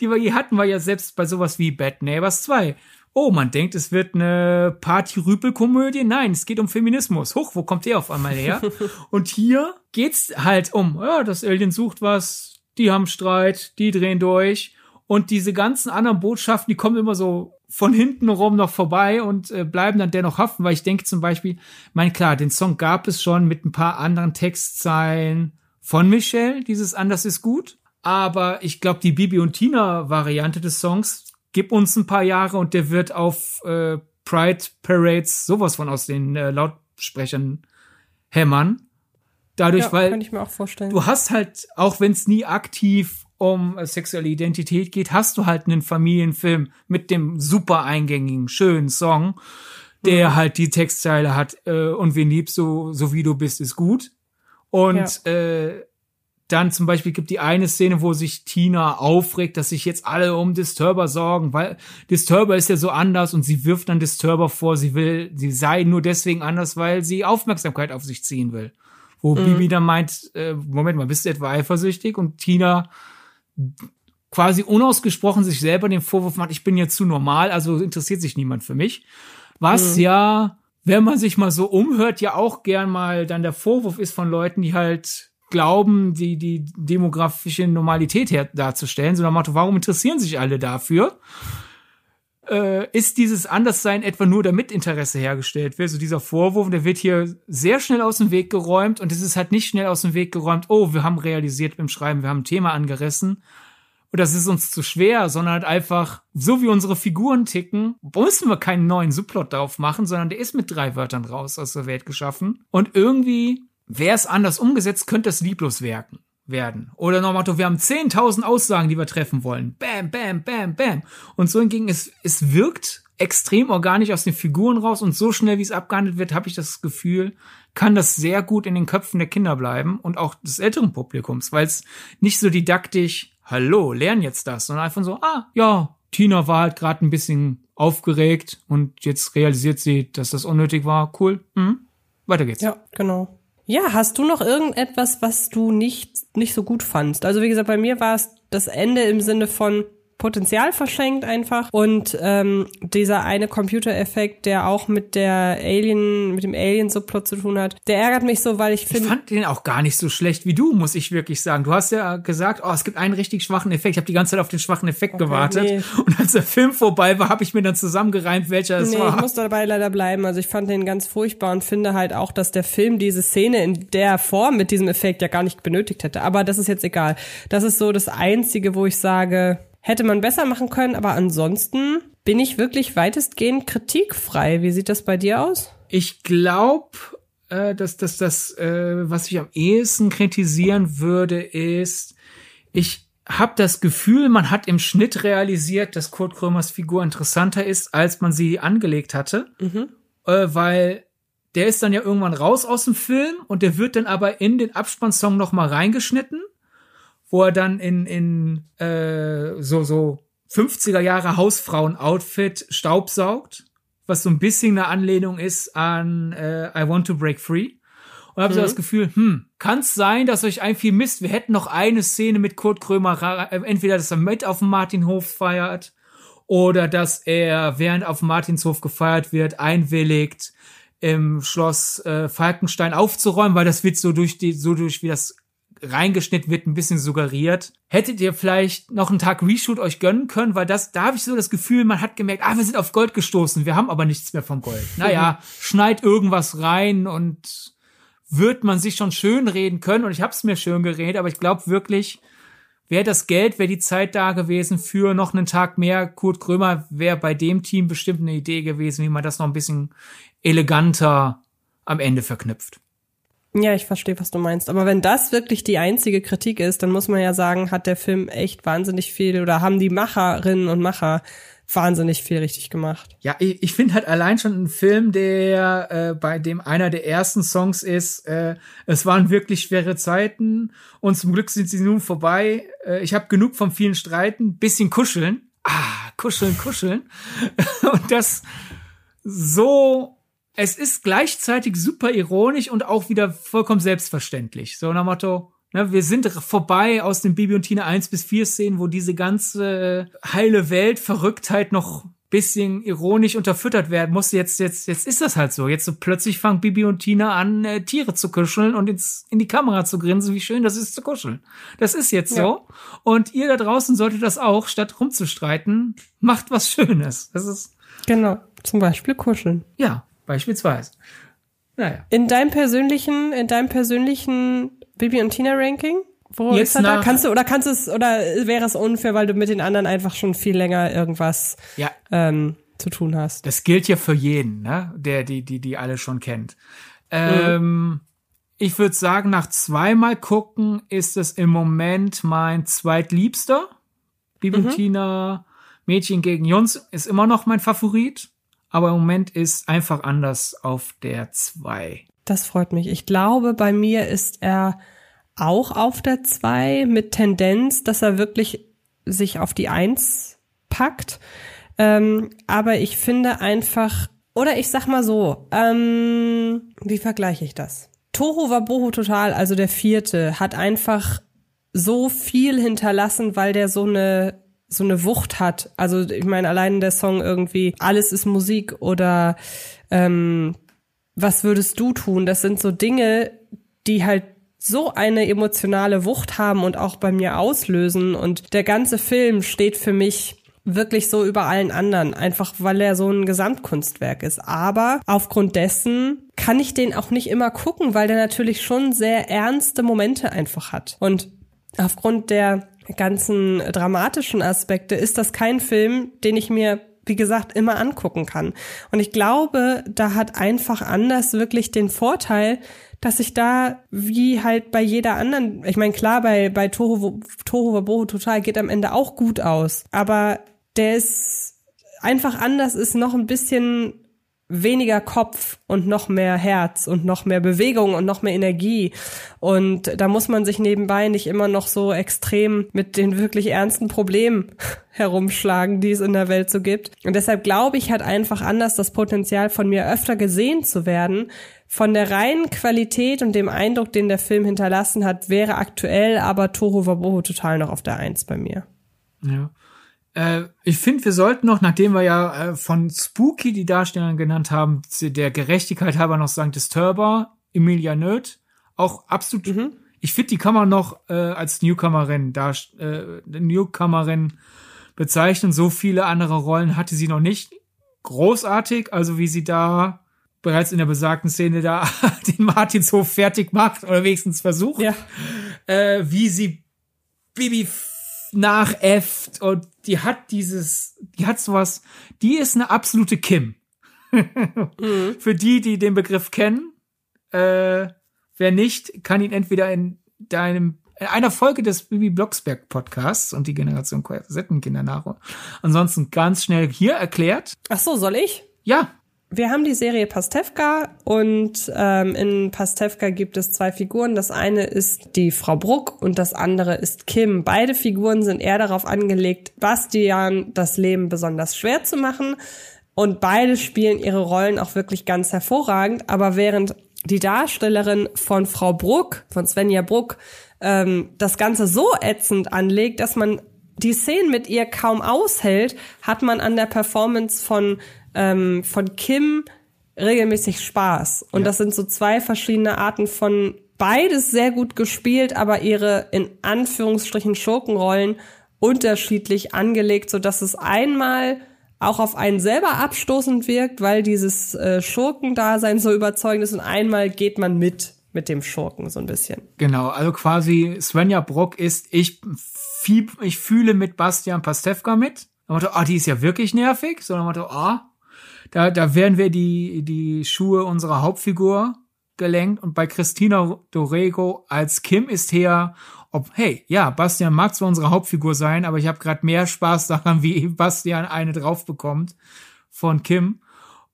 Speaker 3: die wir je hatten, war ja selbst bei sowas wie Bad Neighbors 2 oh, man denkt, es wird eine Party-Rüpel-Komödie. Nein, es geht um Feminismus. Huch, wo kommt der auf einmal her? <laughs> Und hier geht's halt um, ja, das Alien sucht was, die haben Streit, die drehen durch. Und diese ganzen anderen Botschaften, die kommen immer so von hinten rum noch vorbei und äh, bleiben dann dennoch haften, weil ich denke zum Beispiel, mein klar, den Song gab es schon mit ein paar anderen Textzeilen von Michelle, dieses Anders ist gut. Aber ich glaube, die Bibi und Tina Variante des Songs, gib uns ein paar Jahre und der wird auf äh, Pride Parades sowas von aus den äh, Lautsprechern hämmern. Dadurch, ja, weil du hast halt, auch wenn es nie aktiv um äh, sexuelle Identität geht, hast du halt einen Familienfilm mit dem super eingängigen, schönen Song, der mhm. halt die Textzeile hat, äh, und wen liebst du, so wie du bist, ist gut. Und ja. äh, dann zum Beispiel gibt die eine Szene, wo sich Tina aufregt, dass sich jetzt alle um Disturber sorgen, weil Disturber ist ja so anders und sie wirft dann Disturber vor, sie will, sie sei nur deswegen anders, weil sie Aufmerksamkeit auf sich ziehen will. Wo mhm. Bibi dann meint, äh, Moment mal, bist du etwa eifersüchtig? Und Tina quasi unausgesprochen sich selber den Vorwurf macht, ich bin jetzt zu normal, also interessiert sich niemand für mich. Was mhm. ja, wenn man sich mal so umhört, ja auch gern mal dann der Vorwurf ist von Leuten, die halt glauben, die, die demografische Normalität her darzustellen, sondern Motto, warum interessieren sich alle dafür? Äh, ist dieses Anderssein etwa nur damit Interesse hergestellt wird? So dieser Vorwurf, der wird hier sehr schnell aus dem Weg geräumt und es ist halt nicht schnell aus dem Weg geräumt, oh, wir haben realisiert beim Schreiben, wir haben ein Thema angerissen und das ist uns zu schwer, sondern halt einfach, so wie unsere Figuren ticken, müssen wir keinen neuen Subplot drauf machen, sondern der ist mit drei Wörtern raus aus der Welt geschaffen und irgendwie Wäre es anders umgesetzt, könnte es lieblos wirken werden. Oder noch Motto, wir haben 10.000 Aussagen, die wir treffen wollen. Bam, bam, bam, bam. Und so hingegen, es, es wirkt extrem organisch aus den Figuren raus und so schnell, wie es abgehandelt wird, habe ich das Gefühl, kann das sehr gut in den Köpfen der Kinder bleiben und auch des älteren Publikums, weil es nicht so didaktisch, hallo, lern jetzt das, sondern einfach so, ah, ja, Tina war halt gerade ein bisschen aufgeregt und jetzt realisiert sie, dass das unnötig war. Cool. Mhm. Weiter geht's.
Speaker 2: Ja, genau. Ja, hast du noch irgendetwas, was du nicht, nicht so gut fandst? Also wie gesagt, bei mir war es das Ende im Sinne von, Potenzial verschenkt einfach. Und ähm, dieser eine Computereffekt, der auch mit der Alien, mit dem Alien-Subplot zu tun hat, der ärgert mich so, weil ich finde.
Speaker 3: Ich fand den auch gar nicht so schlecht wie du, muss ich wirklich sagen. Du hast ja gesagt, oh, es gibt einen richtig schwachen Effekt. Ich habe die ganze Zeit auf den schwachen Effekt okay, gewartet. Nee. Und als der Film vorbei war, habe ich mir dann zusammengereimt, welcher es nee, war.
Speaker 2: Ich muss dabei leider bleiben. Also ich fand den ganz furchtbar und finde halt auch, dass der Film diese Szene in der Form mit diesem Effekt ja gar nicht benötigt hätte. Aber das ist jetzt egal. Das ist so das Einzige, wo ich sage, hätte man besser machen können, aber ansonsten bin ich wirklich weitestgehend kritikfrei. Wie sieht das bei dir aus?
Speaker 3: Ich glaube, äh, dass, dass das, äh, was ich am ehesten kritisieren würde, ist, ich habe das Gefühl, man hat im Schnitt realisiert, dass Kurt Krömers Figur interessanter ist, als man sie angelegt hatte, mhm. äh, weil der ist dann ja irgendwann raus aus dem Film und der wird dann aber in den Abspannsong noch mal reingeschnitten wo er dann in, in äh, so, so 50er Jahre Hausfrauen-Outfit staubsaugt, was so ein bisschen eine Anlehnung ist an äh, I Want to Break Free. Und habe mhm. so das Gefühl, hm, kann es sein, dass euch ein viel Mist? Wir hätten noch eine Szene mit Kurt Krömer, äh, entweder, dass er mit auf dem Martinhof feiert oder dass er, während auf dem Martinshof gefeiert wird, einwilligt, im Schloss äh, Falkenstein aufzuräumen, weil das wird so durch die, so durch wie das reingeschnitten wird, ein bisschen suggeriert. Hättet ihr vielleicht noch einen Tag Reshoot euch gönnen können, weil das, da habe ich so das Gefühl, man hat gemerkt, ah, wir sind auf Gold gestoßen, wir haben aber nichts mehr vom Gold. Naja, <laughs> schneid irgendwas rein und wird man sich schon schön reden können und ich habe es mir schön geredet, aber ich glaube wirklich, wäre das Geld, wäre die Zeit da gewesen für noch einen Tag mehr. Kurt Krömer wäre bei dem Team bestimmt eine Idee gewesen, wie man das noch ein bisschen eleganter am Ende verknüpft.
Speaker 2: Ja, ich verstehe, was du meinst. Aber wenn das wirklich die einzige Kritik ist, dann muss man ja sagen, hat der Film echt wahnsinnig viel oder haben die Macherinnen und Macher wahnsinnig viel richtig gemacht.
Speaker 3: Ja, ich, ich finde halt allein schon ein Film, der äh, bei dem einer der ersten Songs ist, äh, es waren wirklich schwere Zeiten und zum Glück sind sie nun vorbei. Äh, ich habe genug von vielen Streiten, bisschen kuscheln. Ah, kuscheln, kuscheln. <laughs> und das so es ist gleichzeitig super ironisch und auch wieder vollkommen selbstverständlich. So nach Motto, ne, wir sind vorbei aus den Bibi und Tina 1 bis 4 Szenen, wo diese ganze heile Welt, Verrücktheit noch bisschen ironisch unterfüttert werden muss. Jetzt, jetzt, jetzt ist das halt so. Jetzt so plötzlich fangen Bibi und Tina an, äh, Tiere zu kuscheln und ins, in die Kamera zu grinsen, wie schön das ist zu kuscheln. Das ist jetzt ja. so. Und ihr da draußen solltet das auch, statt rumzustreiten, macht was Schönes. Das ist.
Speaker 2: Genau. Zum Beispiel kuscheln.
Speaker 3: Ja. Beispielsweise.
Speaker 2: Naja. In deinem persönlichen, in deinem persönlichen Bibi und Tina Ranking? Wo Jetzt ist er da? Kannst du oder kannst es oder wäre es unfair, weil du mit den anderen einfach schon viel länger irgendwas ja. ähm, zu tun hast?
Speaker 3: Das gilt ja für jeden, ne? Der die die die alle schon kennt. Ähm, mhm. Ich würde sagen, nach zweimal gucken ist es im Moment mein zweitliebster. Bibi mhm. und Tina Mädchen gegen Jungs ist immer noch mein Favorit aber im Moment ist einfach anders auf der 2.
Speaker 2: Das freut mich. Ich glaube, bei mir ist er auch auf der 2 mit Tendenz, dass er wirklich sich auf die 1 packt. Ähm, aber ich finde einfach, oder ich sag mal so, ähm, wie vergleiche ich das? Toho Wabohu total, also der vierte, hat einfach so viel hinterlassen, weil der so eine so eine Wucht hat. Also ich meine, allein der Song irgendwie, alles ist Musik oder ähm, was würdest du tun? Das sind so Dinge, die halt so eine emotionale Wucht haben und auch bei mir auslösen. Und der ganze Film steht für mich wirklich so über allen anderen, einfach weil er so ein Gesamtkunstwerk ist. Aber aufgrund dessen kann ich den auch nicht immer gucken, weil der natürlich schon sehr ernste Momente einfach hat. Und aufgrund der ganzen dramatischen Aspekte ist das kein Film, den ich mir wie gesagt, immer angucken kann. Und ich glaube, da hat einfach anders wirklich den Vorteil, dass ich da wie halt bei jeder anderen, ich meine, klar, bei, bei Toho, Toho Wabohu total geht am Ende auch gut aus, aber der ist einfach anders, ist noch ein bisschen weniger Kopf und noch mehr Herz und noch mehr Bewegung und noch mehr Energie. Und da muss man sich nebenbei nicht immer noch so extrem mit den wirklich ernsten Problemen <laughs> herumschlagen, die es in der Welt so gibt. Und deshalb glaube ich, hat einfach anders das Potenzial von mir öfter gesehen zu werden. Von der reinen Qualität und dem Eindruck, den der Film hinterlassen hat, wäre aktuell aber Toro Waboho total noch auf der Eins bei mir.
Speaker 3: Ja. Äh, ich finde, wir sollten noch, nachdem wir ja äh, von Spooky die Darstellerin genannt haben, der Gerechtigkeit halber noch sagen, Disturber, Emilia Nöth, auch absolut. Mhm. Ich finde, die kann man noch äh, als Newcomerin, da, äh, Newcomerin bezeichnen. So viele andere Rollen hatte sie noch nicht. Großartig, also wie sie da bereits in der besagten Szene da <laughs> den Martinshof fertig macht oder wenigstens versucht. Ja. Äh, wie sie Bibi nachäfft und die hat dieses, die hat sowas, die ist eine absolute Kim. <laughs> mhm. Für die, die den Begriff kennen, äh, wer nicht, kann ihn entweder in deinem in einer Folge des Bibi Blocksberg Podcasts und die Generation Korsettenkinder nach. Ansonsten ganz schnell hier erklärt.
Speaker 2: Ach so, soll ich?
Speaker 3: Ja,
Speaker 2: wir haben die Serie Pastewka und ähm, in Pastewka gibt es zwei Figuren. Das eine ist die Frau Bruck und das andere ist Kim. Beide Figuren sind eher darauf angelegt, Bastian das Leben besonders schwer zu machen. Und beide spielen ihre Rollen auch wirklich ganz hervorragend. Aber während die Darstellerin von Frau Bruck, von Svenja Bruck, ähm, das Ganze so ätzend anlegt, dass man die Szenen mit ihr kaum aushält, hat man an der Performance von ähm, von Kim regelmäßig Spaß. Und ja. das sind so zwei verschiedene Arten von beides sehr gut gespielt, aber ihre in Anführungsstrichen Schurkenrollen unterschiedlich angelegt, so dass es einmal auch auf einen selber abstoßend wirkt, weil dieses äh, Schurkendasein so überzeugend ist und einmal geht man mit mit dem Schurken so ein bisschen.
Speaker 3: Genau, also quasi Svenja Brock ist, ich, ich fühle mit Bastian Pastewka mit. Da ah, oh, die ist ja wirklich nervig. So, dann ah, oh, da, da werden wir die, die Schuhe unserer Hauptfigur gelenkt und bei Christina Dorego als Kim ist her, ob, hey, ja, Bastian mag zwar unsere Hauptfigur sein, aber ich habe gerade mehr Spaß daran, wie <laughs> Bastian eine drauf bekommt von Kim.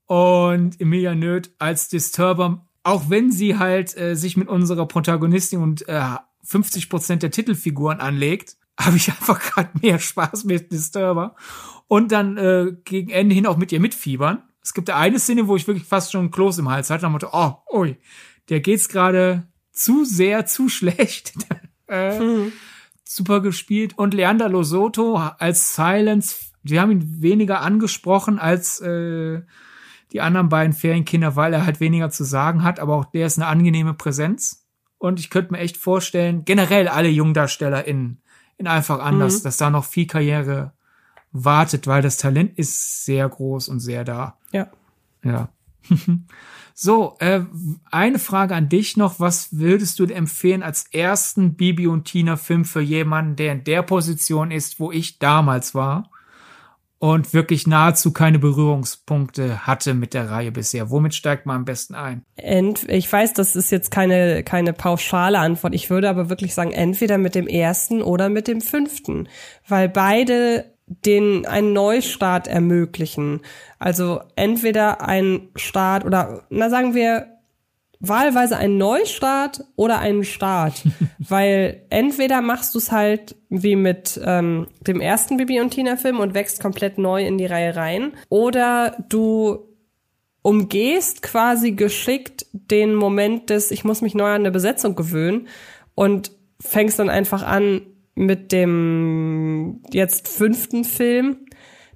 Speaker 3: Und Emilia Nöth als Disturber, auch wenn sie halt äh, sich mit unserer Protagonistin und äh, 50 Prozent der Titelfiguren anlegt, <laughs> habe ich einfach gerade mehr Spaß mit Disturber. Und dann äh, gegen Ende hin auch mit ihr mitfiebern. Es gibt eine Szene, wo ich wirklich fast schon ein Kloß im Hals hatte. Und dachte, oh, ui, der geht's gerade zu sehr, zu <laughs> schlecht. äh, mhm. Super gespielt. Und Leander Losoto als Silence, sie haben ihn weniger angesprochen als äh, die anderen beiden Ferienkinder, weil er halt weniger zu sagen hat, aber auch der ist eine angenehme Präsenz. Und ich könnte mir echt vorstellen, generell alle Jungdarsteller in, in einfach anders, mhm. dass da noch viel Karriere wartet, weil das Talent ist sehr groß und sehr da.
Speaker 2: Ja.
Speaker 3: Ja. <laughs> so, äh, eine Frage an dich noch. Was würdest du empfehlen als ersten Bibi und Tina Film für jemanden, der in der Position ist, wo ich damals war? und wirklich nahezu keine Berührungspunkte hatte mit der Reihe bisher. Womit steigt man am besten ein?
Speaker 2: Ent ich weiß, das ist jetzt keine, keine pauschale Antwort. Ich würde aber wirklich sagen, entweder mit dem ersten oder mit dem fünften, weil beide den einen Neustart ermöglichen. Also entweder ein Start oder, na sagen wir, wahlweise ein Neustart oder einen Start. <laughs> Weil entweder machst du es halt wie mit ähm, dem ersten Bibi und Tina-Film und wächst komplett neu in die Reihe rein. Oder du umgehst quasi geschickt den Moment des, ich muss mich neu an eine Besetzung gewöhnen und fängst dann einfach an, mit dem jetzt fünften Film.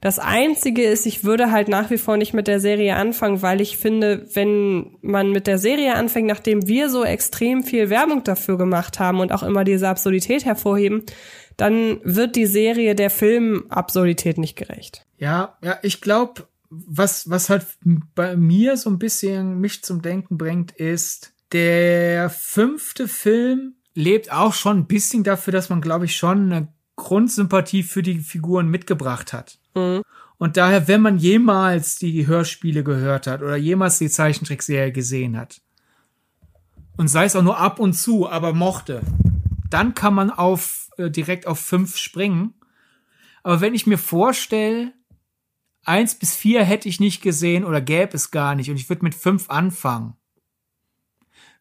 Speaker 2: Das einzige ist, ich würde halt nach wie vor nicht mit der Serie anfangen, weil ich finde, wenn man mit der Serie anfängt, nachdem wir so extrem viel Werbung dafür gemacht haben und auch immer diese Absurdität hervorheben, dann wird die Serie der Film-Absurdität nicht gerecht.
Speaker 3: Ja, ja, ich glaube, was, was halt bei mir so ein bisschen mich zum Denken bringt, ist, der fünfte Film lebt auch schon ein bisschen dafür, dass man, glaube ich, schon eine Grundsympathie für die Figuren mitgebracht hat. Mhm. Und daher, wenn man jemals die Hörspiele gehört hat oder jemals die Zeichentrickserie gesehen hat, und sei es auch nur ab und zu, aber mochte, dann kann man auf äh, direkt auf fünf springen. Aber wenn ich mir vorstelle, eins bis vier hätte ich nicht gesehen oder gäbe es gar nicht und ich würde mit fünf anfangen,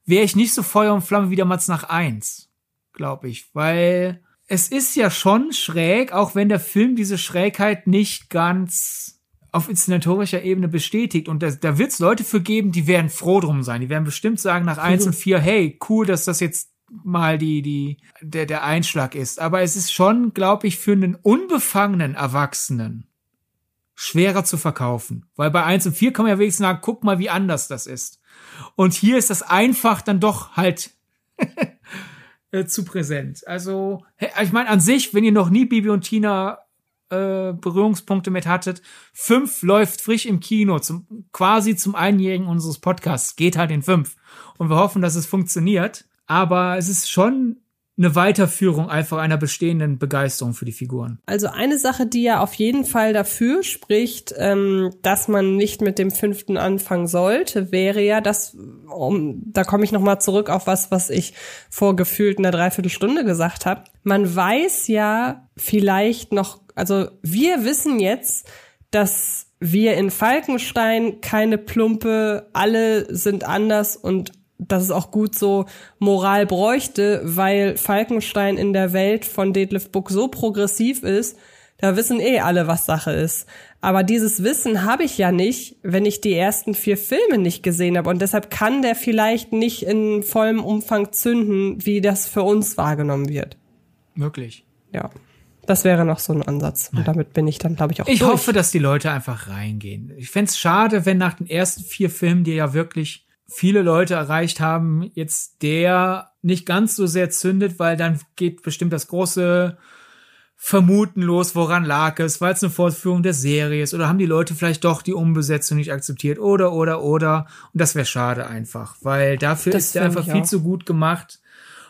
Speaker 3: wäre ich nicht so Feuer und Flamme wie damals nach eins, glaube ich, weil es ist ja schon schräg, auch wenn der Film diese Schrägheit nicht ganz auf inszenatorischer Ebene bestätigt. Und da, da wird es Leute für geben, die werden froh drum sein. Die werden bestimmt sagen nach eins und vier, hey, cool, dass das jetzt mal die, die, der, der Einschlag ist. Aber es ist schon, glaube ich, für einen unbefangenen Erwachsenen schwerer zu verkaufen. Weil bei eins und vier kann man ja wenigstens sagen, guck mal, wie anders das ist. Und hier ist das einfach dann doch halt <laughs> äh, zu präsent. Also, ich meine, an sich, wenn ihr noch nie Bibi und Tina äh, Berührungspunkte mit hattet, fünf läuft frisch im Kino, zum, quasi zum Einjährigen unseres Podcasts. Geht halt in fünf. Und wir hoffen, dass es funktioniert. Aber es ist schon eine Weiterführung einfach einer bestehenden Begeisterung für die Figuren.
Speaker 2: Also eine Sache, die ja auf jeden Fall dafür spricht, ähm, dass man nicht mit dem fünften anfangen sollte, wäre ja, dass, um, da komme ich nochmal zurück auf was, was ich vor gefühlt einer Dreiviertelstunde gesagt habe. Man weiß ja vielleicht noch, also wir wissen jetzt, dass wir in Falkenstein keine Plumpe, alle sind anders und dass es auch gut so Moral bräuchte, weil Falkenstein in der Welt von Detlef Buck so progressiv ist, da wissen eh alle, was Sache ist. Aber dieses Wissen habe ich ja nicht, wenn ich die ersten vier Filme nicht gesehen habe. Und deshalb kann der vielleicht nicht in vollem Umfang zünden, wie das für uns wahrgenommen wird.
Speaker 3: Möglich.
Speaker 2: Ja. Das wäre noch so ein Ansatz. Und damit bin ich dann, glaube ich, auch
Speaker 3: Ich durch. hoffe, dass die Leute einfach reingehen. Ich fände schade, wenn nach den ersten vier Filmen, die ja wirklich viele Leute erreicht haben, jetzt der nicht ganz so sehr zündet, weil dann geht bestimmt das große Vermuten los, woran lag es, weil es eine Fortführung der Serie ist oder haben die Leute vielleicht doch die Umbesetzung nicht akzeptiert oder oder oder und das wäre schade einfach, weil dafür das ist er einfach viel auch. zu gut gemacht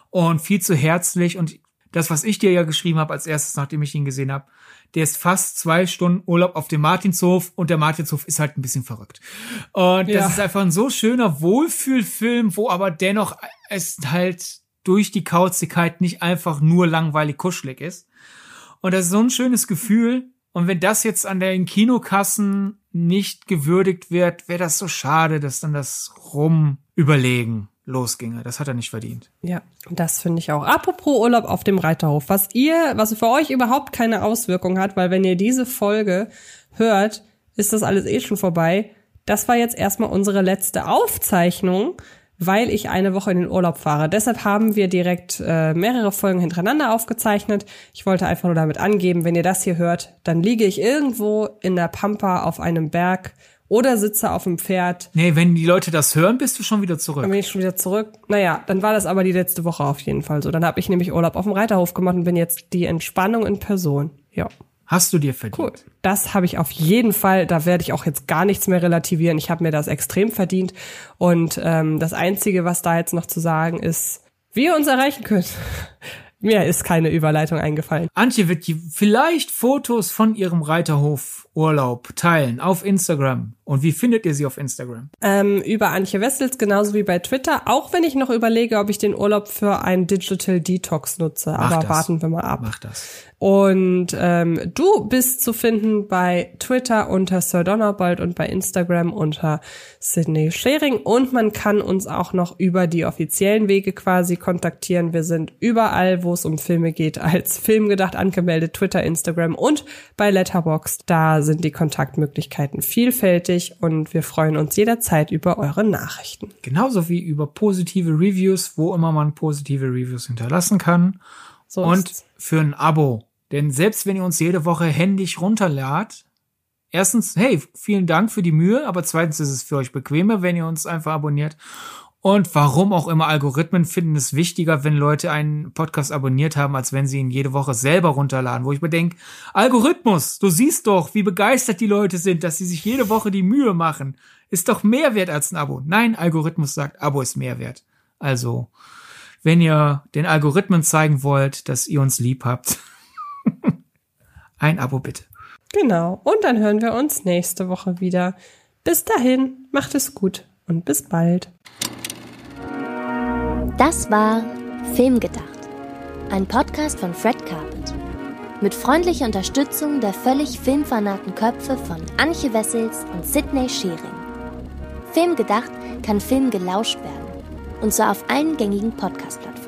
Speaker 3: und viel zu herzlich und das, was ich dir ja geschrieben habe als erstes, nachdem ich ihn gesehen habe, der ist fast zwei Stunden Urlaub auf dem Martinshof und der Martinshof ist halt ein bisschen verrückt. Und ja. das ist einfach ein so schöner Wohlfühlfilm, wo aber dennoch es halt durch die Kauzigkeit nicht einfach nur langweilig kuschelig ist. Und das ist so ein schönes Gefühl. Und wenn das jetzt an den Kinokassen nicht gewürdigt wird, wäre das so schade, dass dann das Rum überlegen losginge. Das hat er nicht verdient.
Speaker 2: Ja, das finde ich auch. Apropos Urlaub auf dem Reiterhof, was ihr, was für euch überhaupt keine Auswirkung hat, weil wenn ihr diese Folge hört, ist das alles eh schon vorbei. Das war jetzt erstmal unsere letzte Aufzeichnung, weil ich eine Woche in den Urlaub fahre. Deshalb haben wir direkt äh, mehrere Folgen hintereinander aufgezeichnet. Ich wollte einfach nur damit angeben, wenn ihr das hier hört, dann liege ich irgendwo in der Pampa auf einem Berg oder sitze auf dem Pferd.
Speaker 3: Nee, wenn die Leute das hören, bist du schon wieder zurück.
Speaker 2: Dann bin ich schon wieder zurück. Naja, dann war das aber die letzte Woche auf jeden Fall so. Dann habe ich nämlich Urlaub auf dem Reiterhof gemacht und bin jetzt die Entspannung in Person. Ja.
Speaker 3: Hast du dir verdient? Cool.
Speaker 2: Das habe ich auf jeden Fall. Da werde ich auch jetzt gar nichts mehr relativieren. Ich habe mir das extrem verdient. Und ähm, das Einzige, was da jetzt noch zu sagen ist, wie ihr uns erreichen könnt. <laughs> Mir ist keine Überleitung eingefallen.
Speaker 3: Antje wird vielleicht Fotos von ihrem Reiterhof-Urlaub teilen auf Instagram. Und wie findet ihr sie auf Instagram?
Speaker 2: Ähm, über Antje Wessels, genauso wie bei Twitter. Auch wenn ich noch überlege, ob ich den Urlaub für ein Digital Detox nutze. Mach Aber das. warten wir mal ab.
Speaker 3: Mach das.
Speaker 2: Und ähm, du bist zu finden bei Twitter unter Sir Donnerbald und bei Instagram unter Sydney Schering. Und man kann uns auch noch über die offiziellen Wege quasi kontaktieren. Wir sind überall, wo es um Filme geht, als <laughs> Filmgedacht angemeldet. Twitter, Instagram und bei Letterboxd. Da sind die Kontaktmöglichkeiten vielfältig und wir freuen uns jederzeit über eure Nachrichten.
Speaker 3: Genauso wie über positive Reviews, wo immer man positive Reviews hinterlassen kann. So und für ein Abo denn selbst wenn ihr uns jede Woche händisch runterladet, erstens, hey, vielen Dank für die Mühe, aber zweitens ist es für euch bequemer, wenn ihr uns einfach abonniert. Und warum auch immer Algorithmen finden es wichtiger, wenn Leute einen Podcast abonniert haben, als wenn sie ihn jede Woche selber runterladen. Wo ich mir denke, Algorithmus, du siehst doch, wie begeistert die Leute sind, dass sie sich jede Woche die Mühe machen. Ist doch mehr wert als ein Abo. Nein, Algorithmus sagt, Abo ist mehr wert. Also, wenn ihr den Algorithmen zeigen wollt, dass ihr uns lieb habt, <laughs> Ein Abo bitte.
Speaker 2: Genau. Und dann hören wir uns nächste Woche wieder. Bis dahin, macht es gut und bis bald.
Speaker 1: Das war Filmgedacht, ein Podcast von Fred Carpet. Mit freundlicher Unterstützung der völlig filmfanaten Köpfe von Anche Wessels und Sidney Schering. Filmgedacht kann Film gelauscht werden. Und zwar auf allen gängigen Podcast-Plattformen.